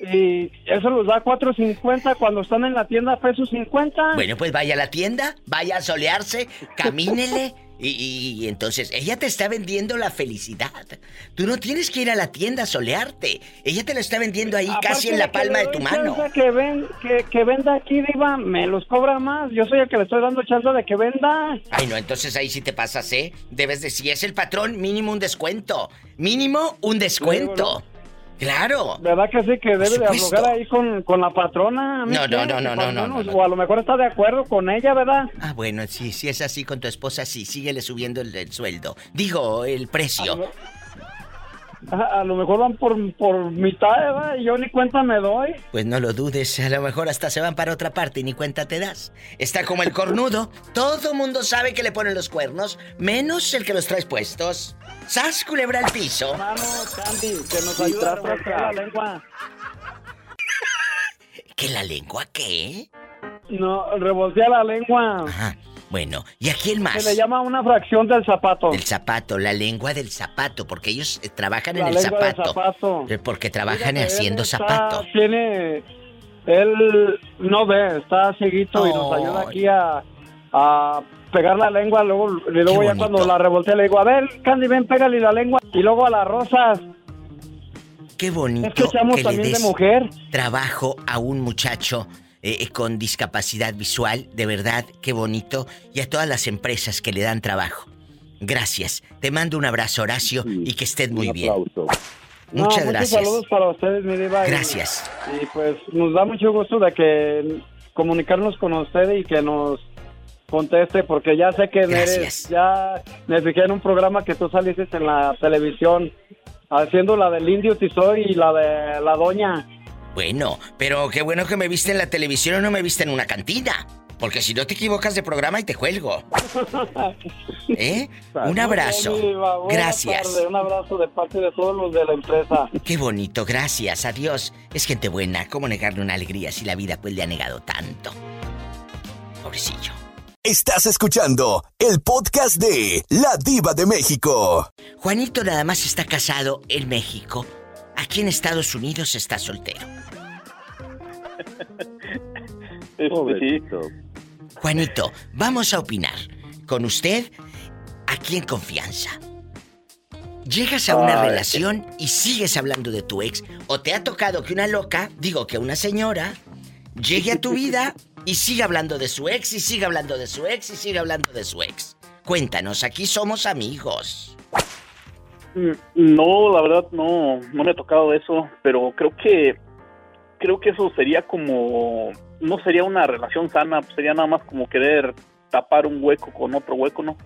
Y eso los da 4.50 cuando están en la tienda, pesos 50. Bueno, pues vaya a la tienda, vaya a solearse, camínele. Y, y- y entonces ella te está vendiendo la felicidad. Tú no tienes que ir a la tienda a solearte. Ella te lo está vendiendo ahí casi en la palma de tu mano. Que, ven, que, que venda aquí, Diva, me los cobra más. Yo soy el que le estoy dando chance de que venda. Ay, no, entonces ahí sí te pasas, ¿eh? Debes de, si es el patrón, mínimo un descuento. Mínimo un descuento. Claro. ¿Verdad que sí? Que debe de aflojar ahí con, con la patrona. No, no, no, no, no, no, menos, no, no. O a lo mejor está de acuerdo con ella, ¿verdad? Ah, bueno, sí, si es así con tu esposa, sí, síguele subiendo el, el sueldo. Digo, el precio. A, a lo mejor van por, por mitad, ¿verdad? Y yo ni cuenta me doy. Pues no lo dudes, a lo mejor hasta se van para otra parte y ni cuenta te das. Está como el cornudo. Todo mundo sabe que le ponen los cuernos, menos el que los traes puestos. ¡Sas, culebra al piso! Vamos, Candy, que nos ayuda a la lengua. ¿Que la lengua qué? No, revoltea la lengua. Ajá. Bueno, ¿y a quién más? Se le llama una fracción del zapato. Del zapato, la lengua del zapato, porque ellos eh, trabajan en La el lengua del zapato. zapato. Eh, Porque trabajan Fíjate, haciendo él está- zapato. Tiene. Él no ve, está cieguito y nos ayuda aquí a, a pegar la lengua. Luego, y luego ya cuando la revoltea le digo, a ver, Candy, ven, pégale la lengua. Y luego a las rosas. Qué bonito Es que echamos le también de des mujer. trabajo a un muchacho eh, eh, con discapacidad visual, de verdad, qué bonito, y a todas las empresas que le dan trabajo. Gracias. Te mando un abrazo, Horacio, y que estés muy bien. No, Muchas muchos gracias. saludos para ustedes, mi diva. y- Gracias. Y, pues nos da mucho gusto de que comunicarnos con usted y que nos conteste, porque ya sé que eres, ya me fijé en un programa que tú saliste en la televisión haciendo la del Indio Tizoy y la de la Doña. Bueno, pero qué bueno que me viste en la televisión o no me viste en una cantina. Porque si no te equivocas de programa y te cuelgo. ¿Eh? Un abrazo. Gracias. Un abrazo de parte de todos los de la empresa. Qué bonito, gracias, adiós. Es gente buena, ¿cómo negarle una alegría si la vida pues le ha negado tanto? Pobrecillo. Estás escuchando el podcast de La Diva de México. Juanito nada más está casado en México. Aquí en Estados Unidos está soltero. Juanito, vamos a opinar. Con usted, aquí en confianza. Llegas a una Ay. relación y sigues hablando de tu ex, o te ha tocado que una loca, digo que una señora, llegue a tu vida y siga hablando de su ex, y siga hablando de su ex, y siga hablando de su ex. Cuéntanos, aquí somos amigos. Mm, No, la verdad no, no me ha tocado eso, pero creo que creo que eso sería como no sería una relación sana, sería nada más como querer tapar un hueco con otro hueco, ¿no?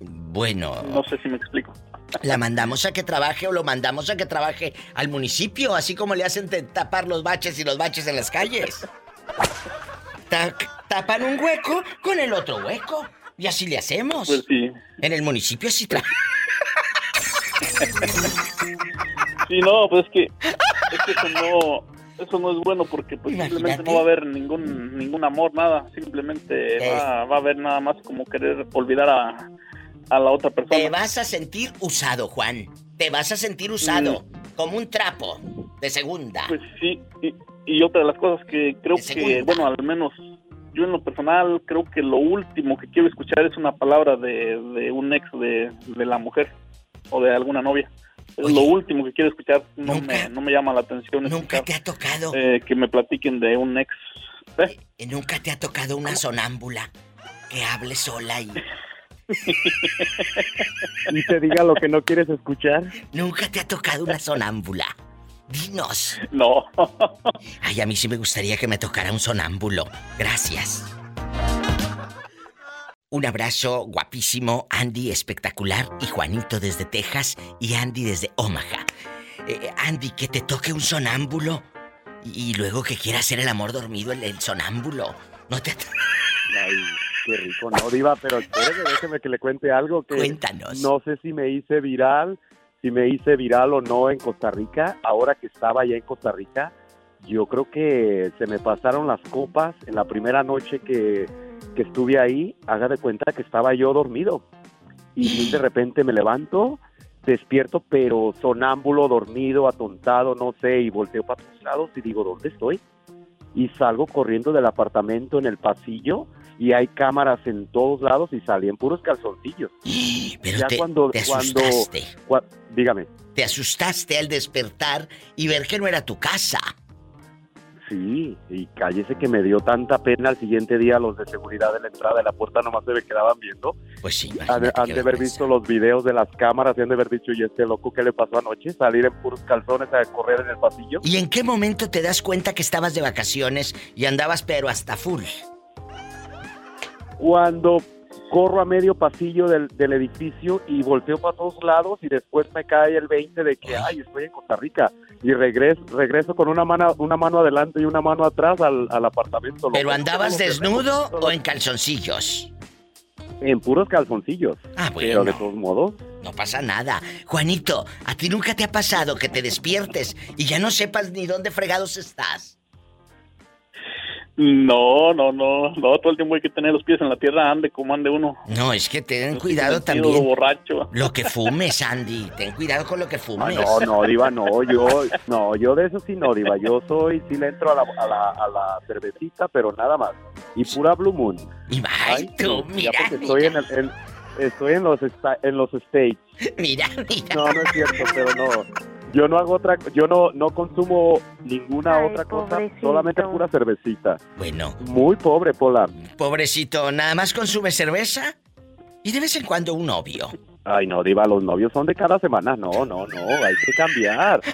Bueno, No sé si me explico. la mandamos a que trabaje o lo mandamos a que trabaje al municipio, así como le hacen tapar los baches y los baches en las calles. Ta- tapan un hueco con el otro hueco. Y así le hacemos. Pues sí. En el municipio sí. Sí, no, pues es que es que eso no eso no es bueno porque pues simplemente no va a haber ningún ningún amor, nada, simplemente va, va a haber nada más como querer olvidar a, a la otra persona. Te vas a sentir usado, Juan. Te vas a sentir usado. Como un trapo de segunda. Mm. Pues sí, y, y otra de las cosas que creo que, bueno, al menos yo en lo personal creo que lo último que quiero escuchar es una palabra de, de un ex de, de la mujer o de alguna novia. Es lo último que quiero escuchar, no, me, no me llama la atención. Nunca te ha tocado. eh, que me platiquen de un ex. ¿Eh? Y nunca te ha tocado una sonámbula que hable sola y. Y te diga lo que no quieres escuchar. Nunca te ha tocado una sonámbula. Dinos. No. Ay, a mí sí me gustaría que me tocara un sonámbulo. Gracias. Un abrazo guapísimo, Andy espectacular y Juanito desde Texas y Andy desde Omaha. eh, Andy, que te toque un sonámbulo y, y luego que quiera hacer el amor dormido el, el sonámbulo. No te... Ay, qué rico, no, Diva, pero espéreme, déjeme que le cuente algo que Cuéntanos. no sé si me hice viral, si me hice viral o no en Costa Rica. Ahora que estaba allá en Costa Rica, yo creo que se me pasaron las copas en la primera noche que, que estuve ahí. Haga de cuenta que estaba yo dormido y de repente me levanto, despierto, pero sonámbulo, dormido, atontado, no sé, y volteo para todos lados y digo, ¿dónde estoy? Y salgo corriendo del apartamento en el pasillo y hay cámaras en todos lados y salí en puros calzoncillos. Pero ya te, cuando, te cuando, asustaste. cua- dígame. Te asustaste al despertar y ver que no era tu casa. Sí, y cállese que me dio tanta pena al siguiente día los de seguridad de la entrada de la puerta nomás se me quedaban viendo. Pues sí, Han, han de haber visto los videos de las cámaras y han de haber dicho, ¿y este loco qué le pasó anoche? Salir en puros calzones a correr en el pasillo. ¿Y en qué momento te das cuenta que estabas de vacaciones y andabas pero hasta full? Cuando corro a medio pasillo del, del edificio y volteo para todos lados y después me cae el 20 de que, ay, estoy en Costa Rica. Y regreso, regreso con una mano, una mano adelante y una mano atrás al, al apartamento. ¿Pero andabas desnudo o en calzoncillos? En puros calzoncillos. Ah, Pero de bueno. todos modos, No pasa nada. Juanito, ¿a ti nunca te ha pasado que te despiertes y ya no sepas ni dónde fregados estás? No, no, no, no, todo el tiempo hay que tener los pies en la tierra, ande como ande uno. No, es que ten cuidado metido también. borracho. Lo que fumes, Andy. Ten cuidado con lo que fumes. no, no, Diva, no, yo, no, yo de eso sí no, Diva, yo soy, sí le entro a la, a la, a la cervecita, pero nada más, y pura Blue Moon. Y Ay, tú, mira, ya porque estoy en, el- en- estoy en los, en los States. Mira, mira. No, no es cierto, pero no, yo no hago otra, yo no, no consumo ninguna Ay, otra cosa, pobrecito. solamente pura cervecita. Bueno, Muy pobre, Pola. pobrecito, nada más consume cerveza y de vez en cuando un novio. Ay, no, Diva, los novios son de cada semana. No, no, no, hay que cambiar.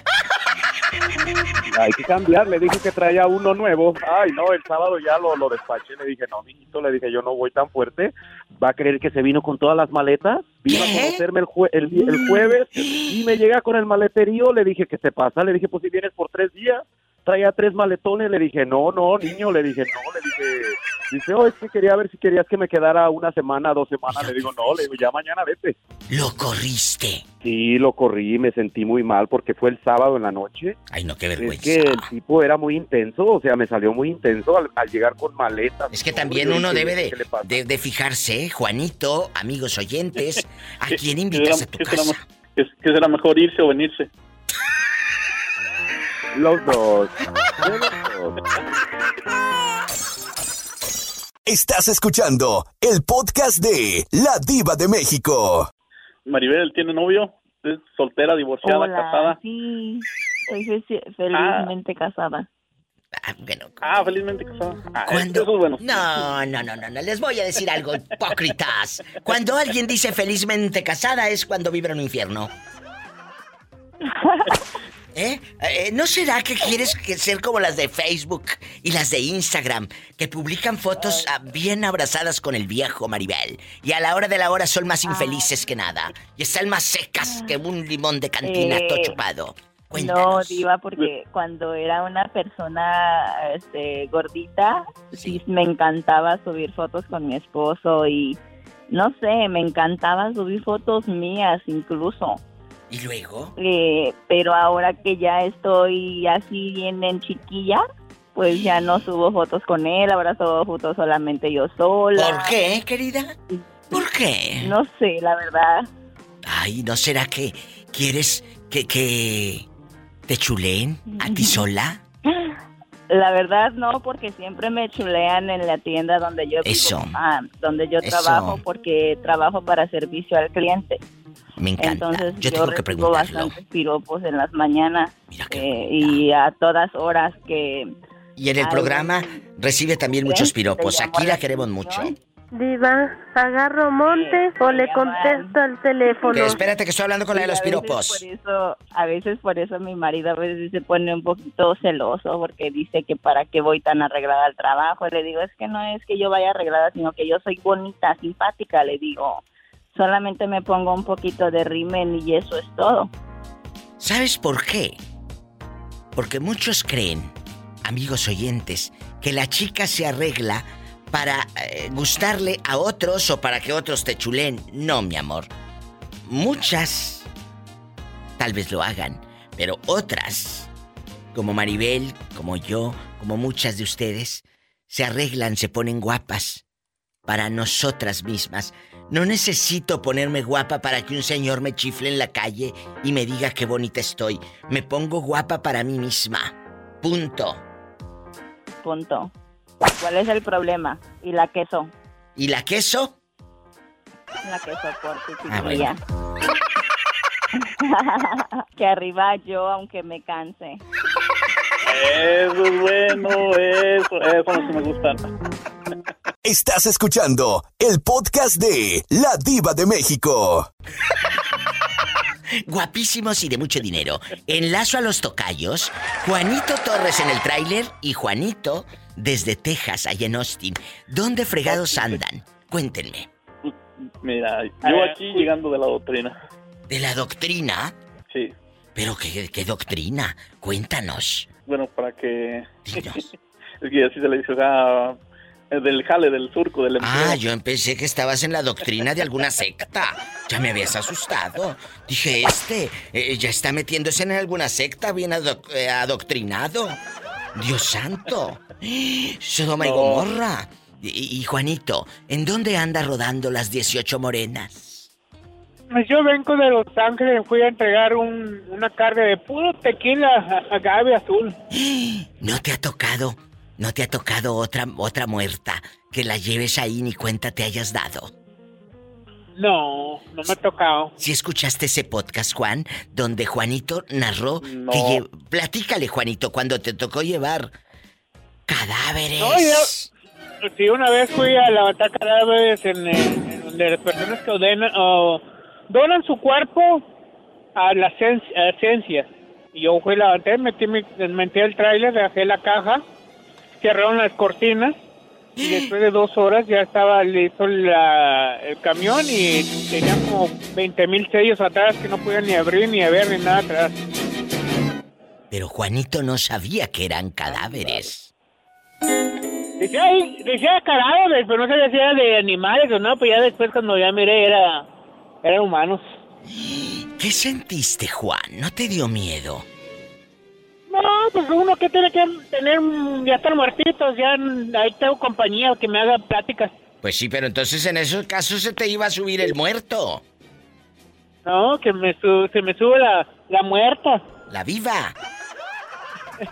Hay que cambiar. Le dije que traía uno nuevo. Ay, no, el sábado ya lo, lo despaché. Le dije, no, mijito, le dije, yo no voy tan fuerte. Va a creer que se vino con todas las maletas. Vino a conocerme el, jue- el, el jueves y me llega con el maleterío. Le dije, ¿qué te pasa? Le dije, pues si vienes por tres días. Traía tres maletones. Le dije, no, no, niño. Le dije, no. Le dije, dice, oh, es que quería ver si querías que me quedara una semana, dos semanas. Le digo, no, le digo, ya mañana vete. Lo corriste. Sí, lo corrí, me sentí muy mal porque fue el sábado en la noche. Ay, no, qué Es vergüenza. que el tipo era muy intenso, o sea, me salió muy intenso al, al llegar con maletas. Es que también uno debe de, de- de fijarse, ¿eh? Juanito, amigos oyentes, ¿a quién invitas a tu ¿Qué será, casa? qué será mejor irse o venirse? Los dos. Estás escuchando el podcast de La Diva de México. Maribel tiene novio, es soltera, divorciada, Hola, casada. sí, felizmente casada. Ah, felizmente casada. Ah, es bueno. No, no, no, no, no, les voy a decir algo, hipócritas. Cuando alguien dice felizmente casada es cuando en un infierno. ¿Eh? Eh, ¿No será que quieres que ser como las de Facebook y las de Instagram, que publican fotos ah, bien abrazadas con el viejo Maribel? Y a la hora de la hora son más infelices que nada. Y están más secas que un limón de cantina Eh, todo chupado. No, Diva, porque cuando era una persona este, gordita, sí. me encantaba subir fotos con mi esposo y no sé, me encantaba subir fotos mías incluso. ¿Y luego? Eh, pero ahora que ya estoy así bien en chiquilla, pues ya no subo fotos con él, ahora subo fotos solamente yo sola. ¿Por qué, querida? ¿Por qué? No sé, la verdad. Ay, ¿no será que quieres que, que te chuleen a ti sola? La verdad no, porque siempre me chulean en la tienda donde yo vivo, Eso. ah, donde yo Eso. trabajo, porque trabajo para servicio al cliente. Me encanta. Entonces Yo yo, tengo que recibo preguntarlo. bastantes piropos en las mañanas eh, y a todas horas que... Y en el Ay, programa recibe también muchos ¿te piropos. Aquí la queremos mucho. Diva, ¿agarro monte o le contesto al teléfono? Pero espérate que estoy hablando con la de los piropos. Por eso, a veces por eso mi marido a veces se pone un poquito celoso porque dice que para qué voy tan arreglada al trabajo. Le digo, es que no es que yo vaya arreglada, sino que yo soy bonita, simpática, le digo. Solamente me pongo un poquito de rimen y eso es todo. ¿Sabes por qué? Porque muchos creen, amigos oyentes, que la chica se arregla para eh, gustarle a otros o para que otros te chulen. No, mi amor. Muchas tal vez lo hagan, pero otras, como Maribel, como yo, como muchas de ustedes, se arreglan, se ponen guapas para nosotras mismas. No necesito ponerme guapa para que un señor me chifle en la calle y me diga qué bonita estoy. Me pongo guapa para mí misma. Punto. Punto. ¿Cuál es el problema? ¿Y la queso? ¿Y la queso? La queso por tu Ah, bueno. que arriba yo, aunque me canse. Eso es bueno, eso, eso sí me gusta. Estás escuchando el podcast de La Diva de México. Guapísimos y de mucho dinero. Enlazo a los tocayos. Juanito Torres en el tráiler y Juanito desde Texas, allá en Austin. ¿Dónde fregados andan? Cuéntenme. Mira, yo aquí llegando de la doctrina. ¿De la doctrina? Sí. ¿Pero qué, qué doctrina? Cuéntanos. Bueno, para que... es que así se le dice, o sea, del jale, del surco, del empleo. Ah, yo empecé que estabas en la doctrina de alguna secta. Ya me habías asustado. Dije, este eh, ya está metiéndose en alguna secta bien adoc- eh, adoctrinado. Dios santo. Sodoma y. Gomorra. Y, y Juanito, ¿en dónde anda rodando las 18 morenas? Pues Yo vengo de Los Ángeles, fui a entregar un- una carga de puro tequila a- agave azul. ¿No te ha tocado? ¿No te ha tocado otra otra muerta que la lleves ahí ni cuenta te hayas dado? No, no me ha tocado. Si escuchaste ese podcast, Juan, donde Juanito narró No. que lle- platícale, Juanito, cuando te tocó llevar cadáveres. No, yo, sí, una vez fui a levantar cadáveres en, eh, en donde las personas que ordenan, o donan su cuerpo a la cien- a ciencia. Y yo fui, levanté, metí, mi, metí el tráiler, dejé la caja, cerraron las cortinas y después de dos horas ya estaba listo la- el camión y tenía como 20 mil sellos atrás que no podían ni abrir, ni ver, ni nada atrás. Pero Juanito no sabía que eran cadáveres. Decía, decía cadáveres, pero no sabía si era de animales o no, pues ya después cuando ya miré era, eran humanos. ¿Qué sentiste, Juan? ¿No te dio miedo? No, pues uno que tiene que tener, ya están muertitos, ya ahí tengo compañía que me haga pláticas. Pues sí, pero entonces en esos casos se te iba a subir el muerto. No, que me su- se me sube la, la muerta. La viva.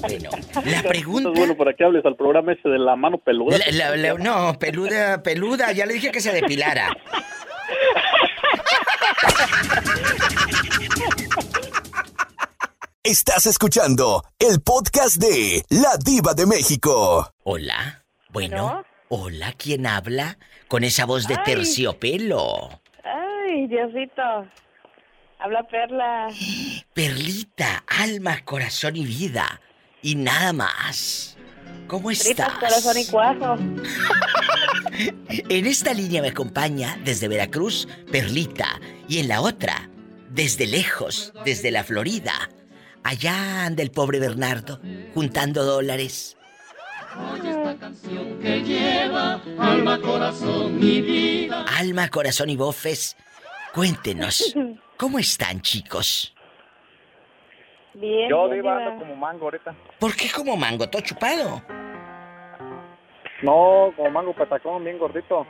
Bueno, la pregunta... Bueno para que hables al programa ese de la mano peluda. La- la- la- no, peluda, peluda, ya le dije que se depilara. Estás escuchando el podcast de La Diva de México. Hola. Bueno, hola, ¿quién habla? Con esa voz de Ay. terciopelo. Ay, Diosito. Habla Perla. Perlita, alma, corazón y vida. Y nada más. ¿Cómo Tripas, estás? corazón y cuajo. En esta línea me acompaña desde Veracruz, Perlita. Y en la otra, desde lejos, desde la Florida. Allá anda el pobre Bernardo, juntando dólares. que lleva alma, corazón y vida. Alma, corazón y bofes. Cuéntenos, ¿cómo están, chicos? Bien. Yo, Diva. ando como mango ahorita. ¿Por qué como mango? ¿Todo chupado? No, como mango patacón, bien gordito.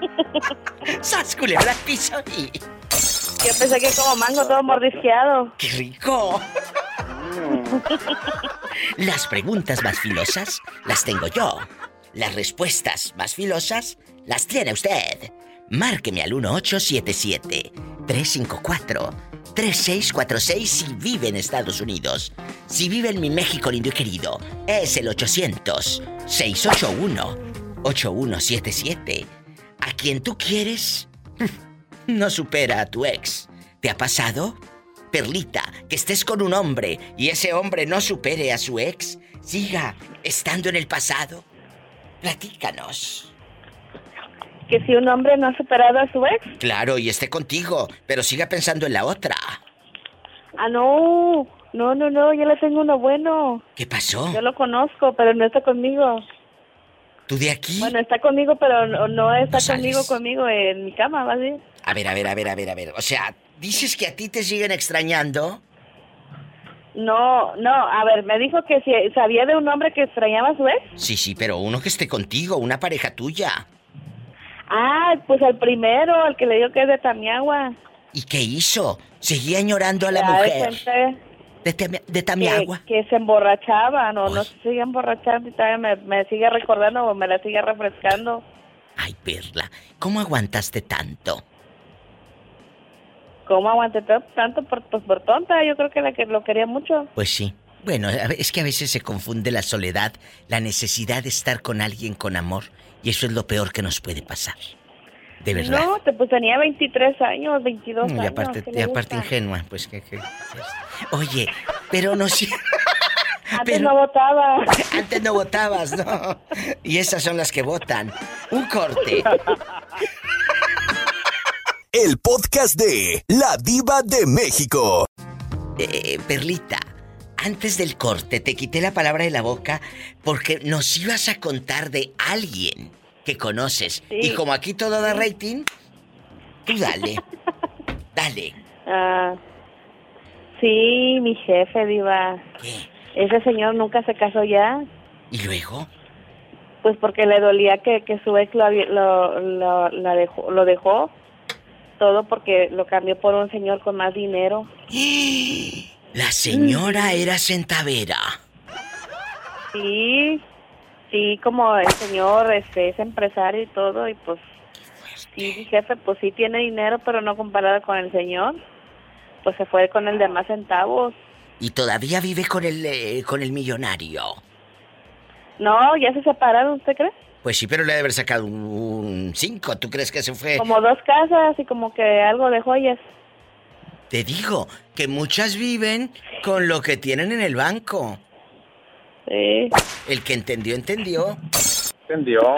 ¡Sas, culebra piso y... Yo pensé que como mango todo mordisqueado. ¡Qué rico! Las preguntas más filosas las tengo yo. Las respuestas más filosas las tiene usted. Márqueme al 1877-354-3646 si vive en Estados Unidos. Si vive en mi México lindo y querido, es el 800-681-8177. A quien tú quieres, no supera a tu ex. ¿Te ha pasado? Perlita, que estés con un hombre y ese hombre no supere a su ex, siga estando en el pasado. Platícanos. Que si un hombre no ha superado a su ex. Claro, y esté contigo, pero siga pensando en la otra. Ah, no. No, no, no, yo le tengo uno bueno. ¿Qué pasó? Yo lo conozco, pero no está conmigo. ¿Tú de aquí? Bueno, está conmigo, pero no, no está No conmigo, conmigo en mi cama, ¿va a decir? A ver, a ver, a ver, a ver, a ver. O sea, dices que a ti te siguen extrañando. No, no, a ver, me dijo que si sabía de un hombre que extrañaba a su ex. Sí, sí, pero uno que esté contigo, una pareja tuya. Ah, pues el primero, el que le dijo que es de Tamiagua. ¿Y qué hizo? Seguía llorando a la Ya de mujer. De, de que, Tamiagua. que se emborrachaba, no, no se sigue emborrachando y todavía me, me sigue recordando o me la sigue refrescando. Ay, Perla, ¿cómo aguantaste tanto? ¿Cómo aguanté to- tanto por, pues, por tonta? Yo creo que la que lo quería mucho. Pues sí. Bueno, es que a veces se confunde la soledad, la necesidad de estar con alguien con amor, y eso es lo peor que nos puede pasar. De verdad. No, te, pues tenía 23 años, 22 Mm, y años. aparte, ¿qué y aparte ingenua, pues que... que- Oye, pero no sí. Antes no votaba. Antes no votabas, ¿no? Y esas son las que votan. Un corte. El podcast de La Diva de México. Eh, Perlita, antes del corte te quité la palabra de la boca porque nos ibas a contar de alguien que conoces. Sí. Y como aquí todo da rating, tú dale. dale. Ah, sí, mi jefe, Diva. Ese señor nunca se casó ya. ¿Y luego? Pues porque le dolía que, que su ex lo, había- lo, lo, la dejó, lo dejó. Todo porque lo cambió por un señor con más dinero. La señora era centavera. Sí, sí, como el señor este, es empresario y todo, y pues sí, jefe, pues sí tiene dinero, pero no comparado con el señor. Pues se fue con el de más centavos. Y todavía vive con el, eh, con el millonario. No, ya se separaron, ¿usted cree? Pues sí, pero le debe haber sacado un 5. ¿Tú crees que se fue? Como dos casas y como que algo de joyas. Te digo que muchas viven con lo que tienen en el banco. Sí. El que entendió, entendió. Entendió.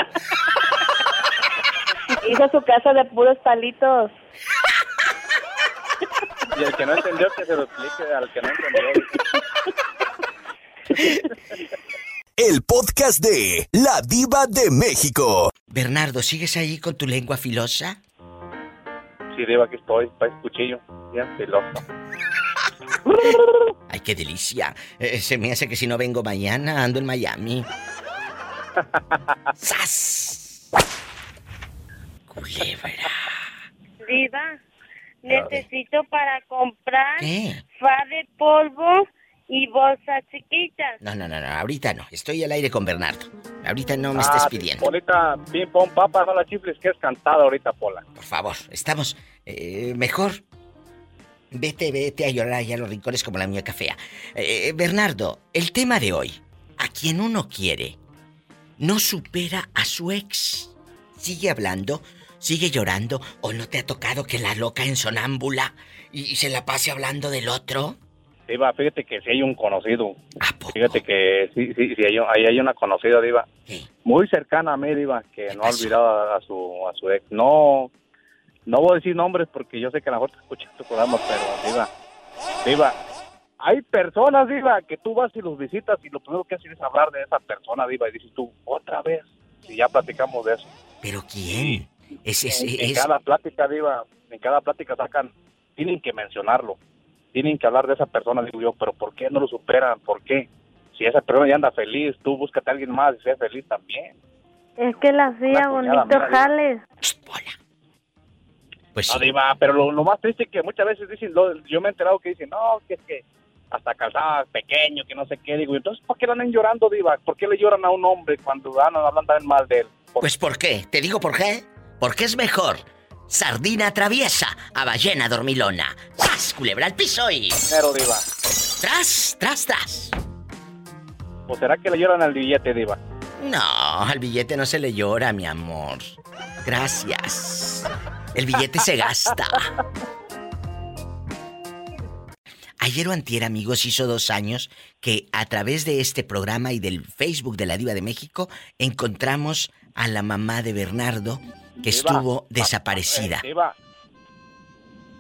Hizo su casa de puros palitos. Y el que no entendió, que se lo explique al que no entendió. El podcast de La Diva de México. Bernardo, ¿sigues ahí con tu lengua filosa? Sí, Diva, aquí estoy, para cuchillo. Bien filoso. Ay, qué delicia. Eh, se me hace que si no vengo mañana ando en Miami. ¡Sas! Culebra. Diva, necesito para comprar ¿Qué? fa de polvo y bolsas chiquitas. No, no, no, no, ahorita no. Estoy al aire con Bernardo. Ahorita no me estés Ah, pidiendo. Polita, ping pong, papa, no la chifles, que es cantada ahorita, Pola. Por favor, estamos eh, mejor. Vete, vete a llorar allá a los rincones como la muñeca fea. Eh, Bernardo, el tema de hoy. A quien uno quiere, no supera a su ex. Sigue hablando, sigue llorando, o no te ha tocado que la loca en sonámbula y, y se la pase hablando del otro. Diva, fíjate que sí hay un conocido. Fíjate que sí, sí, sí hay, ahí hay una conocida, Diva. Muy cercana a mí, Diva, que no ha olvidado a, su, a su ex. No, no voy a decir nombres porque yo sé que a lo mejor te escuchas tu programa, pero Diva, Diva, hay personas, Diva, que tú vas y los visitas y lo primero que haces es hablar de esa persona, Diva, y dices tú, otra vez. Y ya platicamos de eso. ¿Pero quién? Es, es, en, en es- cada plática, Diva, en cada plática sacan, tienen que mencionarlo, tienen que hablar de esa persona, digo yo, pero ¿por qué no lo superan? ¿Por qué? Si esa persona ya anda feliz, tú búscate a alguien más y sea feliz también. Es que la hacía bonito mía, jales. Pues No, Diva, pero lo, lo más triste es que muchas veces dicen, lo- yo me he enterado que dicen, no, que es que hasta calzaba pequeño, que no sé qué, digo, entonces, ¿por qué andan llorando, Diva? ¿Por qué le lloran a un hombre cuando andan hablando mal de él? Pues ¿por qué? Te digo por qué. Porque es mejor sardina traviesa a ballena dormilona. ¡Sas, culebra al piso y... Pero, Diva, ¡Tras, tras, tras! ¿o será que le lloran al billete, Diva? No, al billete no se le llora, mi amor. Gracias. El billete se gasta. Ayer o antier, amigos, hizo dos años que a través de este programa y del Facebook de la Diva de México encontramos a la mamá de Bernardo que estuvo desaparecida. eh, Diva,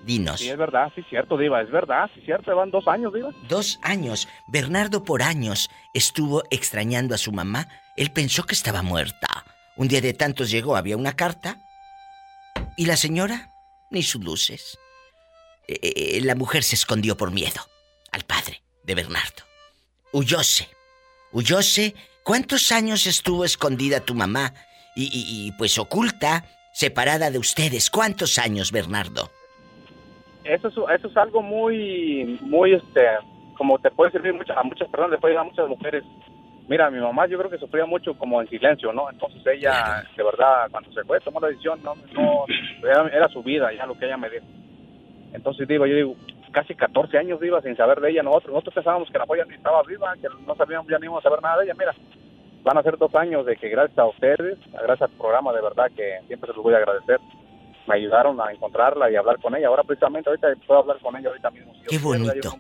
Dinos. sí, es verdad, sí, cierto, Diva, es verdad, sí, cierto, van dos años, Diva. Dos años. Bernardo por años estuvo extrañando a su mamá. Él pensó que estaba muerta. Un día de tantos llegó, había una carta. Y la señora, ni sus luces. Eh, eh, la mujer se escondió por miedo al padre de Bernardo. Huyóse. Huyóse. ¿Cuántos años estuvo escondida tu mamá? Y, y- y, pues oculta, separada de ustedes. ¿Cuántos años, Bernardo? Eso es, eso es algo muy, muy, este, como te puede servir mucha- a muchas personas, le puede ayudar a muchas mujeres. Mira, mi mamá yo creo que sufría mucho como en silencio, ¿no? Entonces ella, de verdad, cuando se fue, tomó la decisión, no, no, era, era su vida, ya lo que ella me dijo. Entonces digo, yo digo, casi 14 años viva sin saber de ella nosotros. Nosotros pensábamos que la joya ni estaba viva, que no sabíamos, ya ni íbamos a saber nada de ella. Mira, van a ser dos años de que gracias a ustedes, gracias al programa, de verdad que siempre se los voy a agradecer. Me ayudaron a encontrarla y hablar con ella. Ahora precisamente ahorita puedo hablar con ella ahorita mismo. Qué bonito.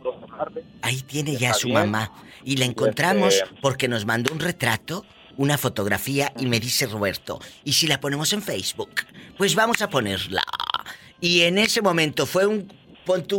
Ahí tiene ya Está su bien. mamá. Y la encontramos Este- porque nos mandó un retrato, una fotografía y me dice Roberto, ¿y si la ponemos en Facebook? Pues vamos a ponerla. Y en ese momento fue un, pon tú,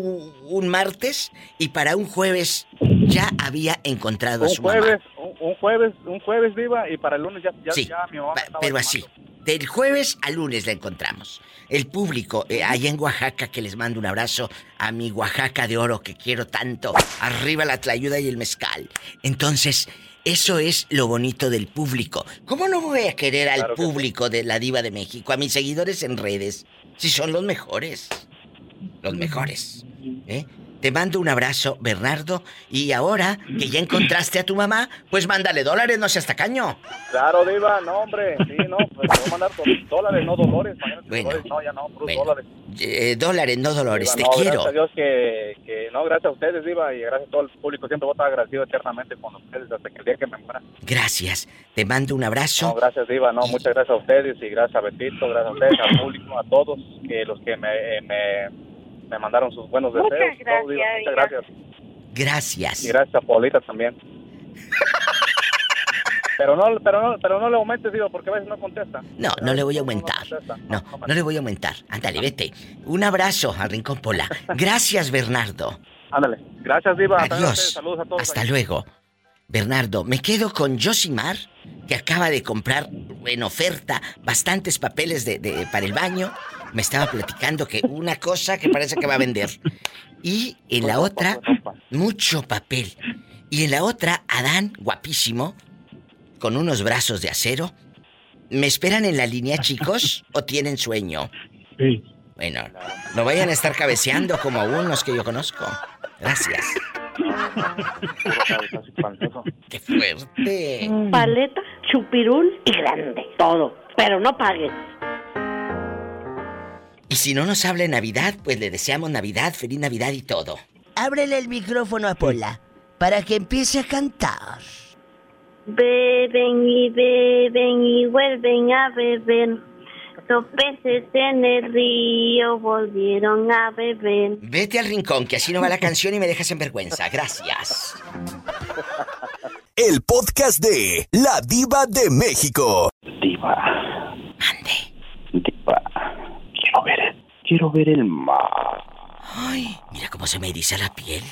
un martes y para un jueves ya había encontrado a Un su jueves, mamá. Un, jueves, un jueves viva y para el lunes ya, ya, Sí, ya mi mamá Pero llamando. así, del jueves al lunes la encontramos. El público, eh, allá en Oaxaca, que les mando un abrazo a mi Oaxaca de oro que quiero tanto. Arriba la tlayuda y el mezcal. Entonces, eso es lo bonito del público. ¿Cómo no voy a querer al público de la Diva de México, a mis seguidores en redes, si son los mejores? Los mejores. ¿eh? Te mando un abrazo, Bernardo. Y ahora que ya encontraste a tu mamá, pues mándale dólares, no seas tacaño. Claro, Diva, no, hombre, sí, no, pues te voy a mandar dólares, no dolores. Bueno. dólares, no, ya no, Bueno. dólares. Eh, dólares, no dolores, Diva, te no, quiero. Gracias a Dios que, que, no, gracias a ustedes, Diva, y gracias a todo el público. Siempre voy a estar agradecido eternamente con ustedes hasta que el día que me muera. Gracias. Te mando un abrazo. No, gracias, Diva, no, muchas gracias a ustedes y gracias a Betito, gracias a ustedes, al público, a todos, que los que me, eh, me, me mandaron sus buenos Muchas deseos. gracias, muchas gracias. Gracias. Y gracias a Paulita también. Pero no, pero no, pero no le aumentes, Diva, porque a veces no contesta. No, no le voy a aumentar. No, no le voy a aumentar. Ándale, vete. Un abrazo al Rincón Pola. Gracias, Bernardo. Ándale. Gracias, Diva. Adiós. Saludos a todos. Hasta luego. Bernardo, me quedo con Josimar, que acaba de comprar en oferta bastantes papeles de, de- para el baño. Me estaba platicando que una cosa que parece que va a vender. Y en la otra, mucho papel. Y en la otra, Adán, guapísimo, con unos brazos de acero. ¿Me esperan en la línea, chicos? ¿O tienen sueño? Sí. Bueno, no vayan a estar cabeceando como unos que yo conozco. Gracias. ¡Qué fuerte! Paleta, chupirul y grande. Todo. Pero no pagues. Y si no nos habla en Navidad, pues le deseamos Navidad, feliz Navidad y todo. Ábrele el micrófono a Pola para que empiece a cantar. Beben y beben y vuelven a beber. Los peces en el río volvieron a beber. Vete al rincón, que así no va la canción y me dejas en vergüenza. Gracias. El podcast de La Diva de México. Diva. Diva. Quiero ver quiero ver el mar. Ay, mira cómo se me eriza la piel.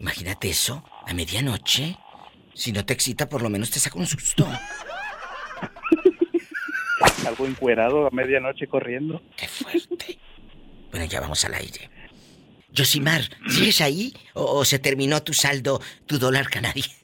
Imagínate eso, a medianoche. Si no te excita, por lo menos te saca un susto. Algo encuerado a medianoche corriendo. Bueno, ya vamos al aire. Josimar, ¿sigues ahí? ¿O, o se terminó tu saldo, tu dólar canadiense?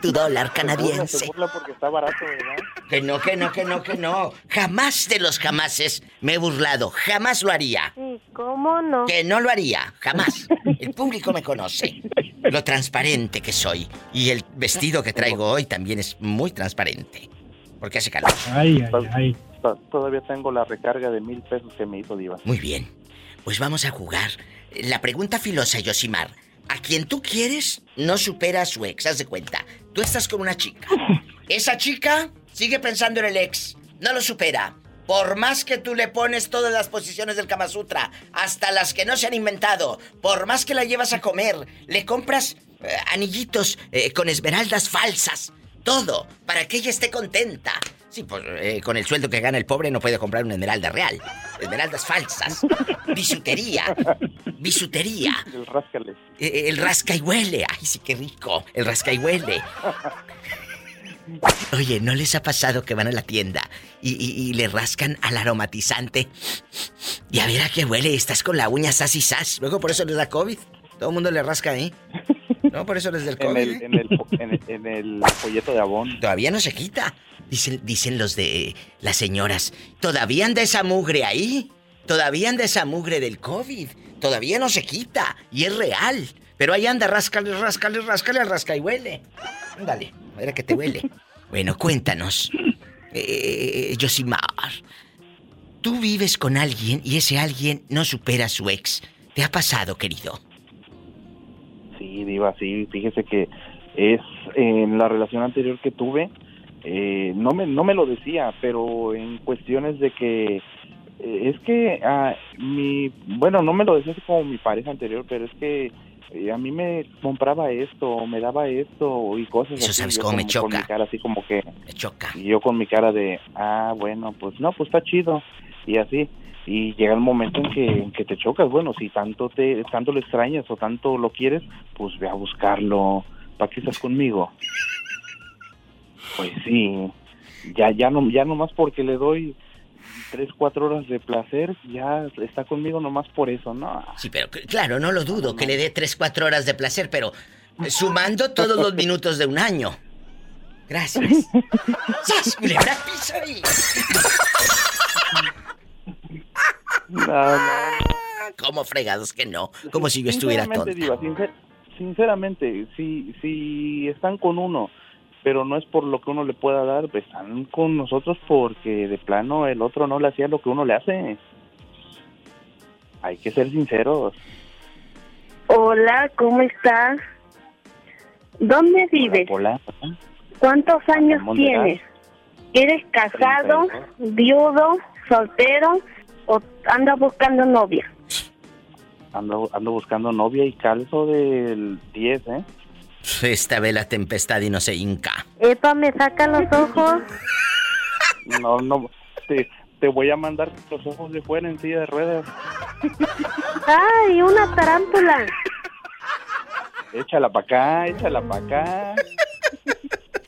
Tu dólar canadiense. Se burla porque está barato, ¿verdad? Que no, que no, que no, que no. Jamás de los jamases me he burlado. Jamás lo haría. ¿Y cómo no? Que no lo haría. Jamás. El público me conoce. Lo transparente que soy. Y el vestido que traigo hoy también es muy transparente. Porque hace calor. Ay, ay, ay. To- Todavía tengo la recarga de mil pesos que me hizo Diva. Muy bien. Pues vamos a jugar. La pregunta filosa, Yosimar. A quien tú quieres no supera a su ex, haz de cuenta. Tú estás con una chica. Esa chica sigue pensando en el ex. No lo supera. Por más que tú le pones todas las posiciones del Kama Sutra, hasta las que no se han inventado, por más que la llevas a comer, le compras eh, anillitos eh, con esmeraldas falsas, todo, para que ella esté contenta. Sí, pues eh, con el sueldo que gana el pobre no puede comprar una esmeralda real. Esmeraldas falsas. Bisutería. Bisutería. El rascales. Eh, el rasca y huele. Ay, sí, qué rico. El rasca y huele. Oye, ¿no les ha pasado que van a la tienda y, y- y le rascan al aromatizante? Y a ver a qué huele, estás con la uña sas y sas. Luego por eso les da COVID. Todo el mundo le rasca ahí. No, por eso les da el En COVID. el, en, el, en, el, en el folleto de abón. Todavía no se quita. Dicen, dicen los de las señoras. Todavía anda esa mugre ahí. Todavía anda esa mugre del COVID. Todavía no se quita. Y es real. Pero ahí anda, rascale, rascale, rascale al rasca y huele. Ándale, a ver a que te huele. Bueno, cuéntanos. Eh, Josimar. Tú vives con alguien y ese alguien no supera a su ex. ¿Te ha pasado, querido? Sí, Diva, sí. Fíjese que es en la relación anterior que tuve, eh, no, me, no me lo decía, pero en cuestiones de que eh, es que ah, mi, bueno, no me lo decía así como mi pareja anterior, pero es que eh, a mí me compraba esto, me daba esto y cosas Eso así. sabes yo cómo me Con choca. mi cara así como que... Me choca. Y yo con mi cara de, ah, bueno, pues no, pues está chido. Y así. Y llega el momento en que, en que te chocas. Bueno, si tanto te tanto lo extrañas o tanto lo quieres, pues ve a buscarlo. ¿Para qué estás conmigo? Pues sí. Ya, ya, no, ya nomás porque le doy tres, cuatro horas de placer, ya está conmigo nomás por eso, ¿no? Sí, pero claro, no lo dudo, que le dé 3, 4 horas de placer, pero sumando todos los minutos de un año. Gracias. ¡Sas, culebra, piso ahí! ¿Cómo fregados que no? Como si yo estuviera Sinceramente, tonta. Diva, sincer- sinceramente, si, si están con uno, pero no es por lo que uno le pueda dar, pues están con nosotros porque de plano el otro no le hacía lo que uno le hace. Hay que ser sinceros. Hola, ¿cómo estás? ¿Dónde vives? Hola. ¿Cuántos años tienes? ¿Eres casado, viudo, soltero o andas buscando novia? Ando, ando buscando novia y calzo del 10, ¿eh? Esta ve la tempestad y no se hinca. Epa, me saca los ojos. No, no, te, te voy a mandar los ojos de fuera en silla de ruedas. ¡Ay, una tarántula! Échala para acá, échala para acá.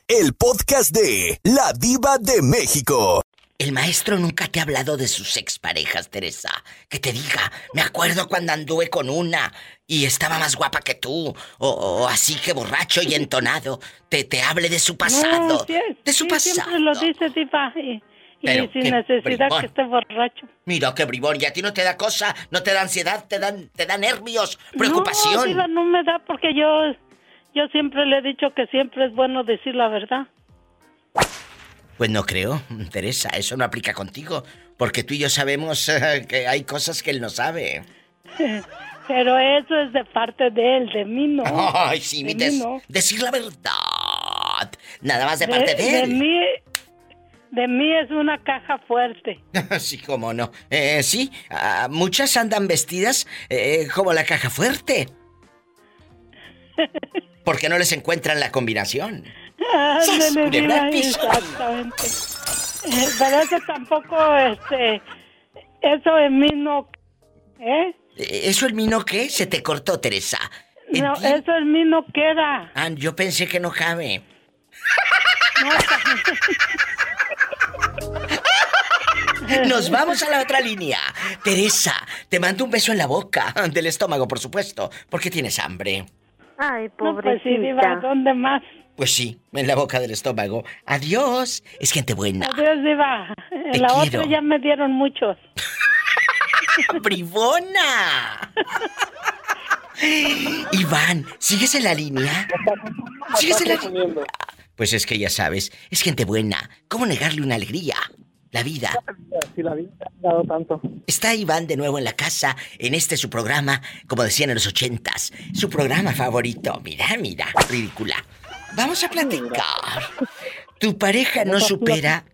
El podcast de La Diva de México. El maestro nunca te ha hablado de sus exparejas, Teresa. Que te diga, me acuerdo cuando anduve con una y estaba más guapa que tú. O, o así que borracho y entonado. Te, te hable de su pasado. No, sí, de su sí, pasado. Siempre lo dice, Diva. Y, y sin necesidad bribón. que esté borracho. Mira qué bribón, y a ti no te da cosa, no te da ansiedad, te dan, te da nervios, preocupación. No, Diva, no me da porque yo, yo siempre le he dicho que siempre es bueno decir la verdad. Pues no creo, Teresa, eso no aplica contigo, porque tú y yo sabemos que hay cosas que él no sabe. Pero eso es de parte de él, de mí no. Ay, sí, de des- no. decir la verdad. Nada más de parte de, de él. mí, de mí es una caja fuerte. sí, cómo no. Eh, sí, muchas andan vestidas eh, como la caja fuerte. Porque no les encuentran la combinación. Ándale, al piso. exactamente. Eh, eso tampoco, este, eso en mí no, ¿eh? Eh, ¿Eso el mino qué? Se te cortó, Teresa. No, eso en mí no queda. Ah, yo pensé que no cabe. Nos vamos a la otra línea. Teresa, te mando un beso en la boca, del estómago, por supuesto, porque tienes hambre. Ay, No, pues sí, Diva, pobrecita. ¿dónde más? Pues sí, en la boca del estómago. Adiós. Es gente buena. Adiós, Diva. En Te la quiero. otra ya me dieron muchos. ¡Bribona! Iván, ¿sigues en la línea? ¿Sigues en la línea? Pues es que ya sabes, es gente buena. ¿Cómo negarle una alegría? La vida. Si la vida ha dado tanto. Está Iván de nuevo en la casa, en este su programa, como decían en los ochentas, su programa favorito. Mira, mira, ridícula. Vamos a platicar. Tu pareja no supera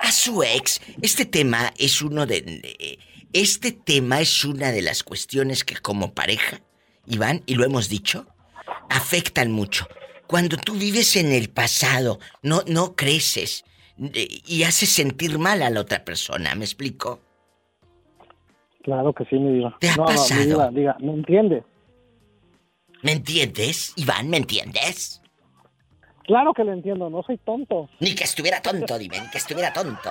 a su ex. Este tema es uno de... Este tema es una de las cuestiones que como pareja, Iván, y lo hemos dicho, afectan mucho. Cuando tú vives en el pasado, no, no creces, eh, y haces sentir mal a la otra persona, ¿me explico? Claro que sí, mi diva. ¿Te ha no, no, mi pasado? diga, ¿me entiende? ¿Me entiendes, Iván? ¿Me entiendes? Claro que lo entiendo, no soy tonto. Ni que estuviera tonto, dime, ni que estuviera tonto.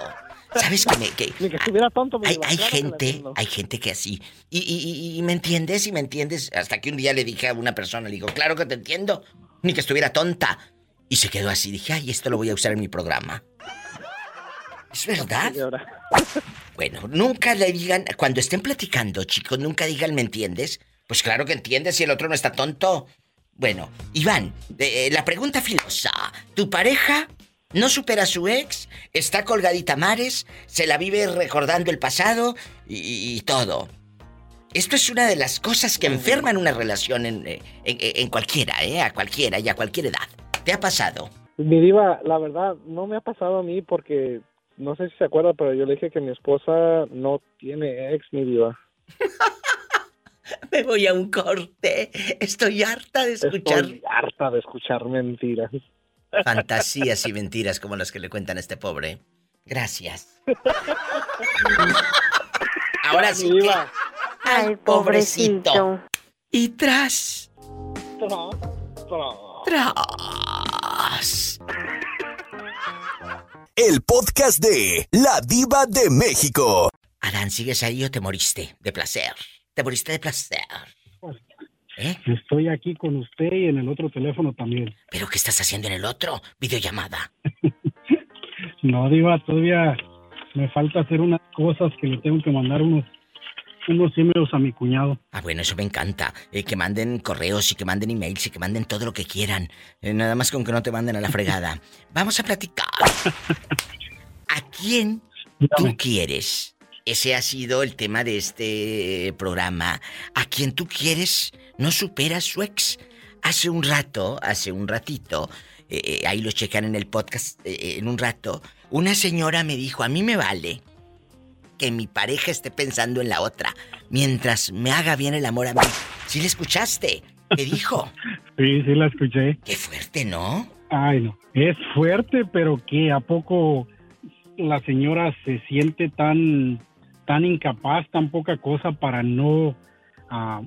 ¿Sabes que me... Que, Ni que estuviera tonto, mi hay, claro gente, hay gente que así. Y, y, y- y me entiendes, y me entiendes. Hasta que un día le dije a una persona, le digo, claro que te entiendo. Ni que estuviera tonta. Y se quedó así. Dije, ay, esto lo voy a usar en mi programa. ¿Es verdad? Bueno, nunca le digan, cuando estén platicando, chicos, nunca digan, ¿me entiendes? Pues claro que entiendes si el otro no está tonto. Bueno, Iván, eh, la pregunta filosa. ¿Tu pareja no supera a su ex? ¿Está colgadita a mares? ¿Se la vive recordando el pasado? Y, y todo. Esto es una de las cosas que enferman una relación en, eh, en- en cualquiera, ¿eh? A cualquiera y a cualquier edad. ¿Te ha pasado? Mi diva, la verdad, no me ha pasado a mí porque, no sé si se acuerda, pero yo le dije que mi esposa no tiene ex, mi diva. Me voy a un corte. Estoy harta de escuchar Estoy harta de escuchar mentiras. fantasías y mentiras como las que le cuentan a este pobre. Gracias. Ahora sí que... Ay, pobrecito. Y tras... Tras... El podcast de La Diva de México. Adán, ¿sigues ahí o te moriste de placer? ¿Te moriste de placer? ¿Eh? Estoy aquí con usted y en el otro teléfono también. ¿Pero qué estás haciendo en el otro? Videollamada. No, Diva, todavía me falta hacer unas cosas que le tengo que mandar unos, unos emails a mi cuñado. Ah, bueno, eso me encanta. Eh, que manden correos y que manden emails y que manden todo lo que quieran. Eh, nada más con que no te manden a la fregada. Vamos a platicar. ¿A quién tú quieres? Ese ha sido el tema de este programa. ¿A quién tú quieres no supera a su ex? Hace un rato, hace un ratito, eh, eh, ahí lo checan en el podcast, eh, en un rato, una señora me dijo, a mí me vale que mi pareja esté pensando en la otra mientras me haga bien el amor a mí. ¿Sí le escuchaste? ¿Qué dijo? Sí, sí la escuché. Qué fuerte, ¿no? Ay, no. Es fuerte, pero que a poco la señora se siente tan, tan incapaz, tan poca cosa para no ah,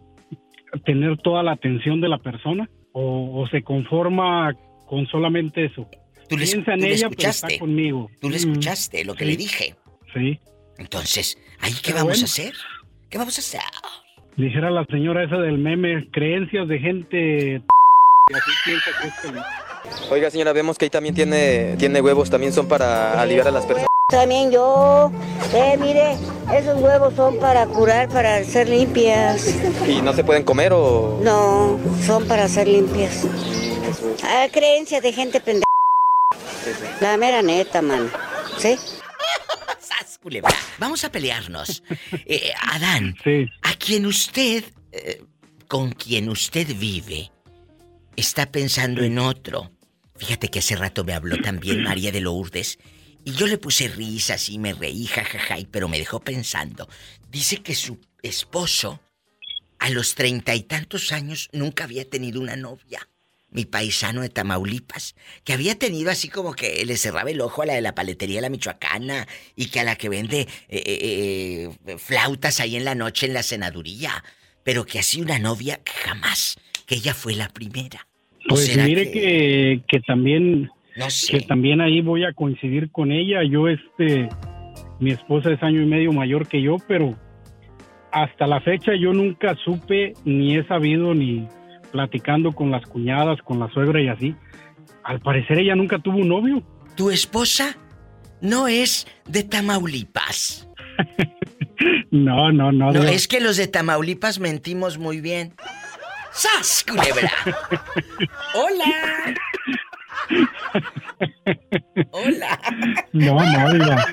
tener toda la atención de la persona o, o se conforma con solamente eso. Tú le, Piensa en tú ella, pero está conmigo. Tú le Mm, escuchaste lo que sí. le dije. Sí. Entonces, ¿ahí qué Pero vamos bueno. a hacer? ¿Qué vamos a hacer? Dijera la señora esa del meme, creencias de gente... Y así piensa que es feliz. Oiga, señora, vemos que ahí también tiene, tiene huevos, también son para aliviar a las personas. También yo, eh, mire, esos huevos son para curar, para ser limpias. ¿Y no se pueden comer o...? No, son para ser limpias. Ah, creencias de gente pendeja. La mera neta, man. ¿Sí? Vamos a pelearnos. Eh, Adán, a quien usted, eh, con quien usted vive, está pensando en otro. Fíjate que hace rato me habló también María de Lourdes y yo le puse risas y me reí, jajaja, pero me dejó pensando. Dice que su esposo, a los treinta y tantos años, nunca había tenido una novia. Mi paisano de Tamaulipas, que había tenido así como que le cerraba el ojo a la de la paletería La Michoacana y que a la que vende eh, eh, eh, flautas ahí en la noche en la senaduría. Pero que así una novia jamás, que ella fue la primera. ¿O Pues mire que, que también No sé. que también ahí voy a coincidir con ella. Yo este mi esposa es año y medio mayor que yo, pero hasta la fecha yo nunca supe ni he sabido ni platicando con las cuñadas, con la suegra y así. Al parecer ella nunca tuvo un novio. ¿Tu esposa no es de Tamaulipas? No, no, no. No, no. es que los de Tamaulipas mentimos muy bien. ¡Sas, culebra! ¡Hola! ¡Hola! No, no, diga.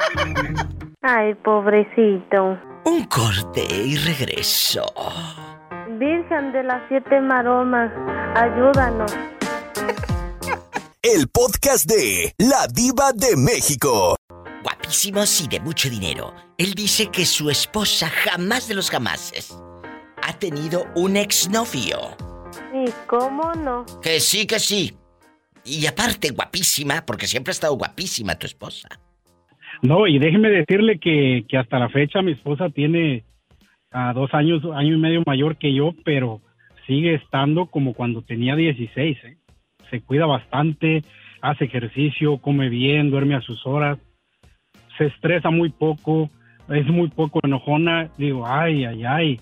Ay, pobrecito. Un corte y regreso. Virgen de las siete maromas, ayúdanos. El podcast de La Diva de México. Guapísimos y de mucho dinero. Él dice que su esposa jamás de los jamases ha tenido un exnovio. ¿Y cómo no? Que sí, que sí. Y aparte, guapísima, porque siempre ha estado guapísima tu esposa. No, y déjeme decirle que, que hasta la fecha mi esposa tiene a dos años, año y medio mayor que yo, pero sigue estando como cuando tenía 16. ¿eh? Se cuida bastante, hace ejercicio, come bien, duerme a sus horas, se estresa muy poco, es muy poco enojona. Digo, ay, ay, ay.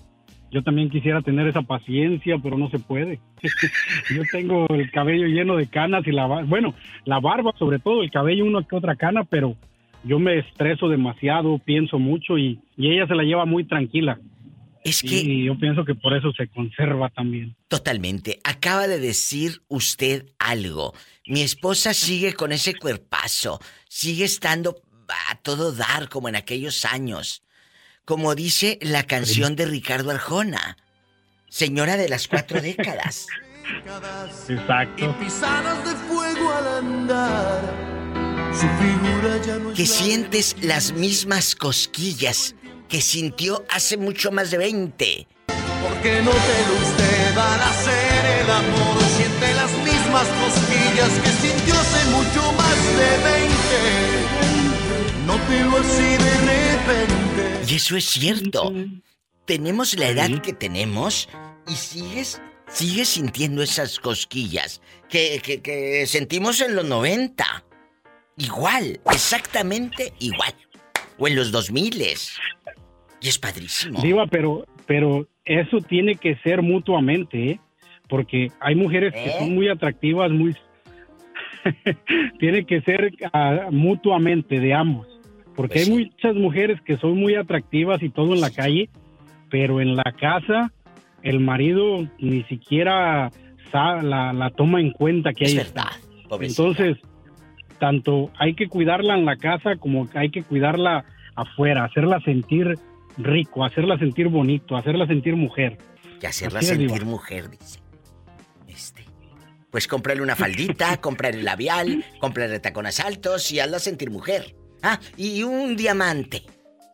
Yo también quisiera tener esa paciencia, pero no se puede. yo tengo el cabello lleno de canas y la barba, bueno, la barba sobre todo, el cabello una que otra cana, pero yo me estreso demasiado, pienso mucho y, y ella se la lleva muy tranquila. Es que... Y yo pienso que por eso se conserva también. Totalmente. Acaba de decir usted algo. Mi esposa sigue con ese cuerpazo, sigue estando a todo dar como en aquellos años. Como dice la canción de Ricardo Arjona. Señora de las cuatro décadas. Exacto. Pisadas de fuego al andar. Su figura ya no es Que sientes las mismas cosquillas que sintió hace mucho más de 20. Porque no te lo usted al hacer el amor siente las mismas cosquillas que sintió hace mucho más de 20. Nótelo así de repente. Y eso es cierto. Tenemos la edad que tenemos y sigues, sigues sintiendo esas cosquillas que, que- que sentimos en los 90. Igual, exactamente igual. O en los 2000 Y es padrísimo. Diva, pero, pero eso tiene que ser mutuamente, ¿eh? Porque hay mujeres que ¿Eh? son muy atractivas, muy... tiene que ser ah, mutuamente de ambos. Porque Pues hay muchas mujeres que son muy atractivas y todo en la calle, pero en la casa el marido ni siquiera la, la toma en cuenta que Es hay. verdad, pobrecita. Entonces, tanto hay que cuidarla en la casa como hay que cuidarla afuera, hacerla sentir rico, hacerla sentir bonito, hacerla sentir mujer. Y hacerla sentir mujer, dice. Este. Pues cómprale una faldita, cómprale labial, cómprale tacones altos y hazla sentir mujer. Ah, y un diamante.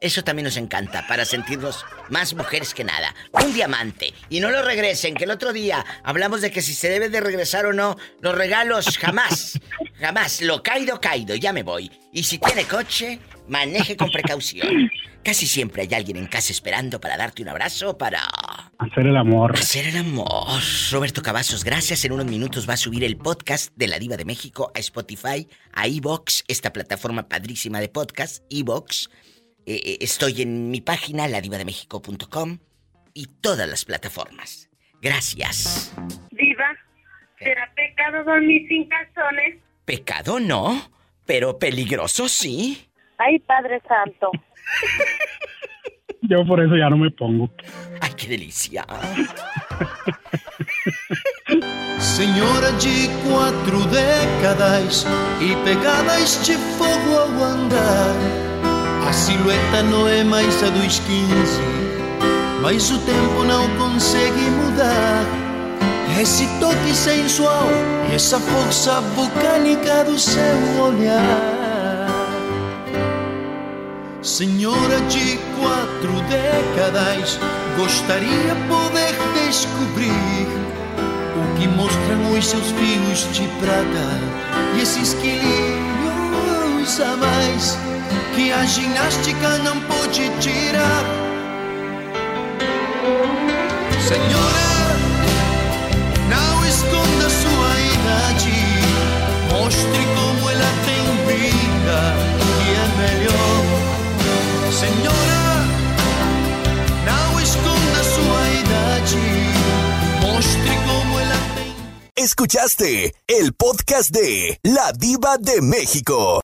Eso también nos encanta, para sentirnos más mujeres que nada. Un diamante. Y no lo regresen, que el otro día hablamos de que si se debe de regresar o no los regalos, jamás. Jamás. Lo caído, caído, ya me voy. Y si tiene coche, maneje con precaución. Casi siempre hay alguien en casa esperando para darte un abrazo, para... Hacer el amor. Hacer el amor. Roberto Cavazos, gracias. En unos minutos va a subir el podcast de La Diva de México a Spotify, a Evox, esta plataforma padrísima de podcast, Evox. Eh, eh, estoy en mi página, ladivademexico.com y todas las plataformas. Gracias. Diva, ¿será pecado dormir sin calzones? Pecado no, pero peligroso sí. Ay, Padre Santo. Yo por eso ya no me pongo. Ay, qué delicia. Senhora de quatro décadas e pegadas de fogo ao andar. A silhueta não é mais a dos 15, mas o tempo não consegue mudar. Esse toque sensual e essa força vulcânica do seu olhar. Senhora de quatro décadas, gostaria poder descobrir o que mostram os seus fios de prata e esses quilinhos a mais que a ginástica não pode tirar. Senhora, não esconda sua idade, mostre como ela tem vida e é melhor. Senhora, não esconda sua idade, mostre como ela tem Escuchaste el podcast de La Diva de México.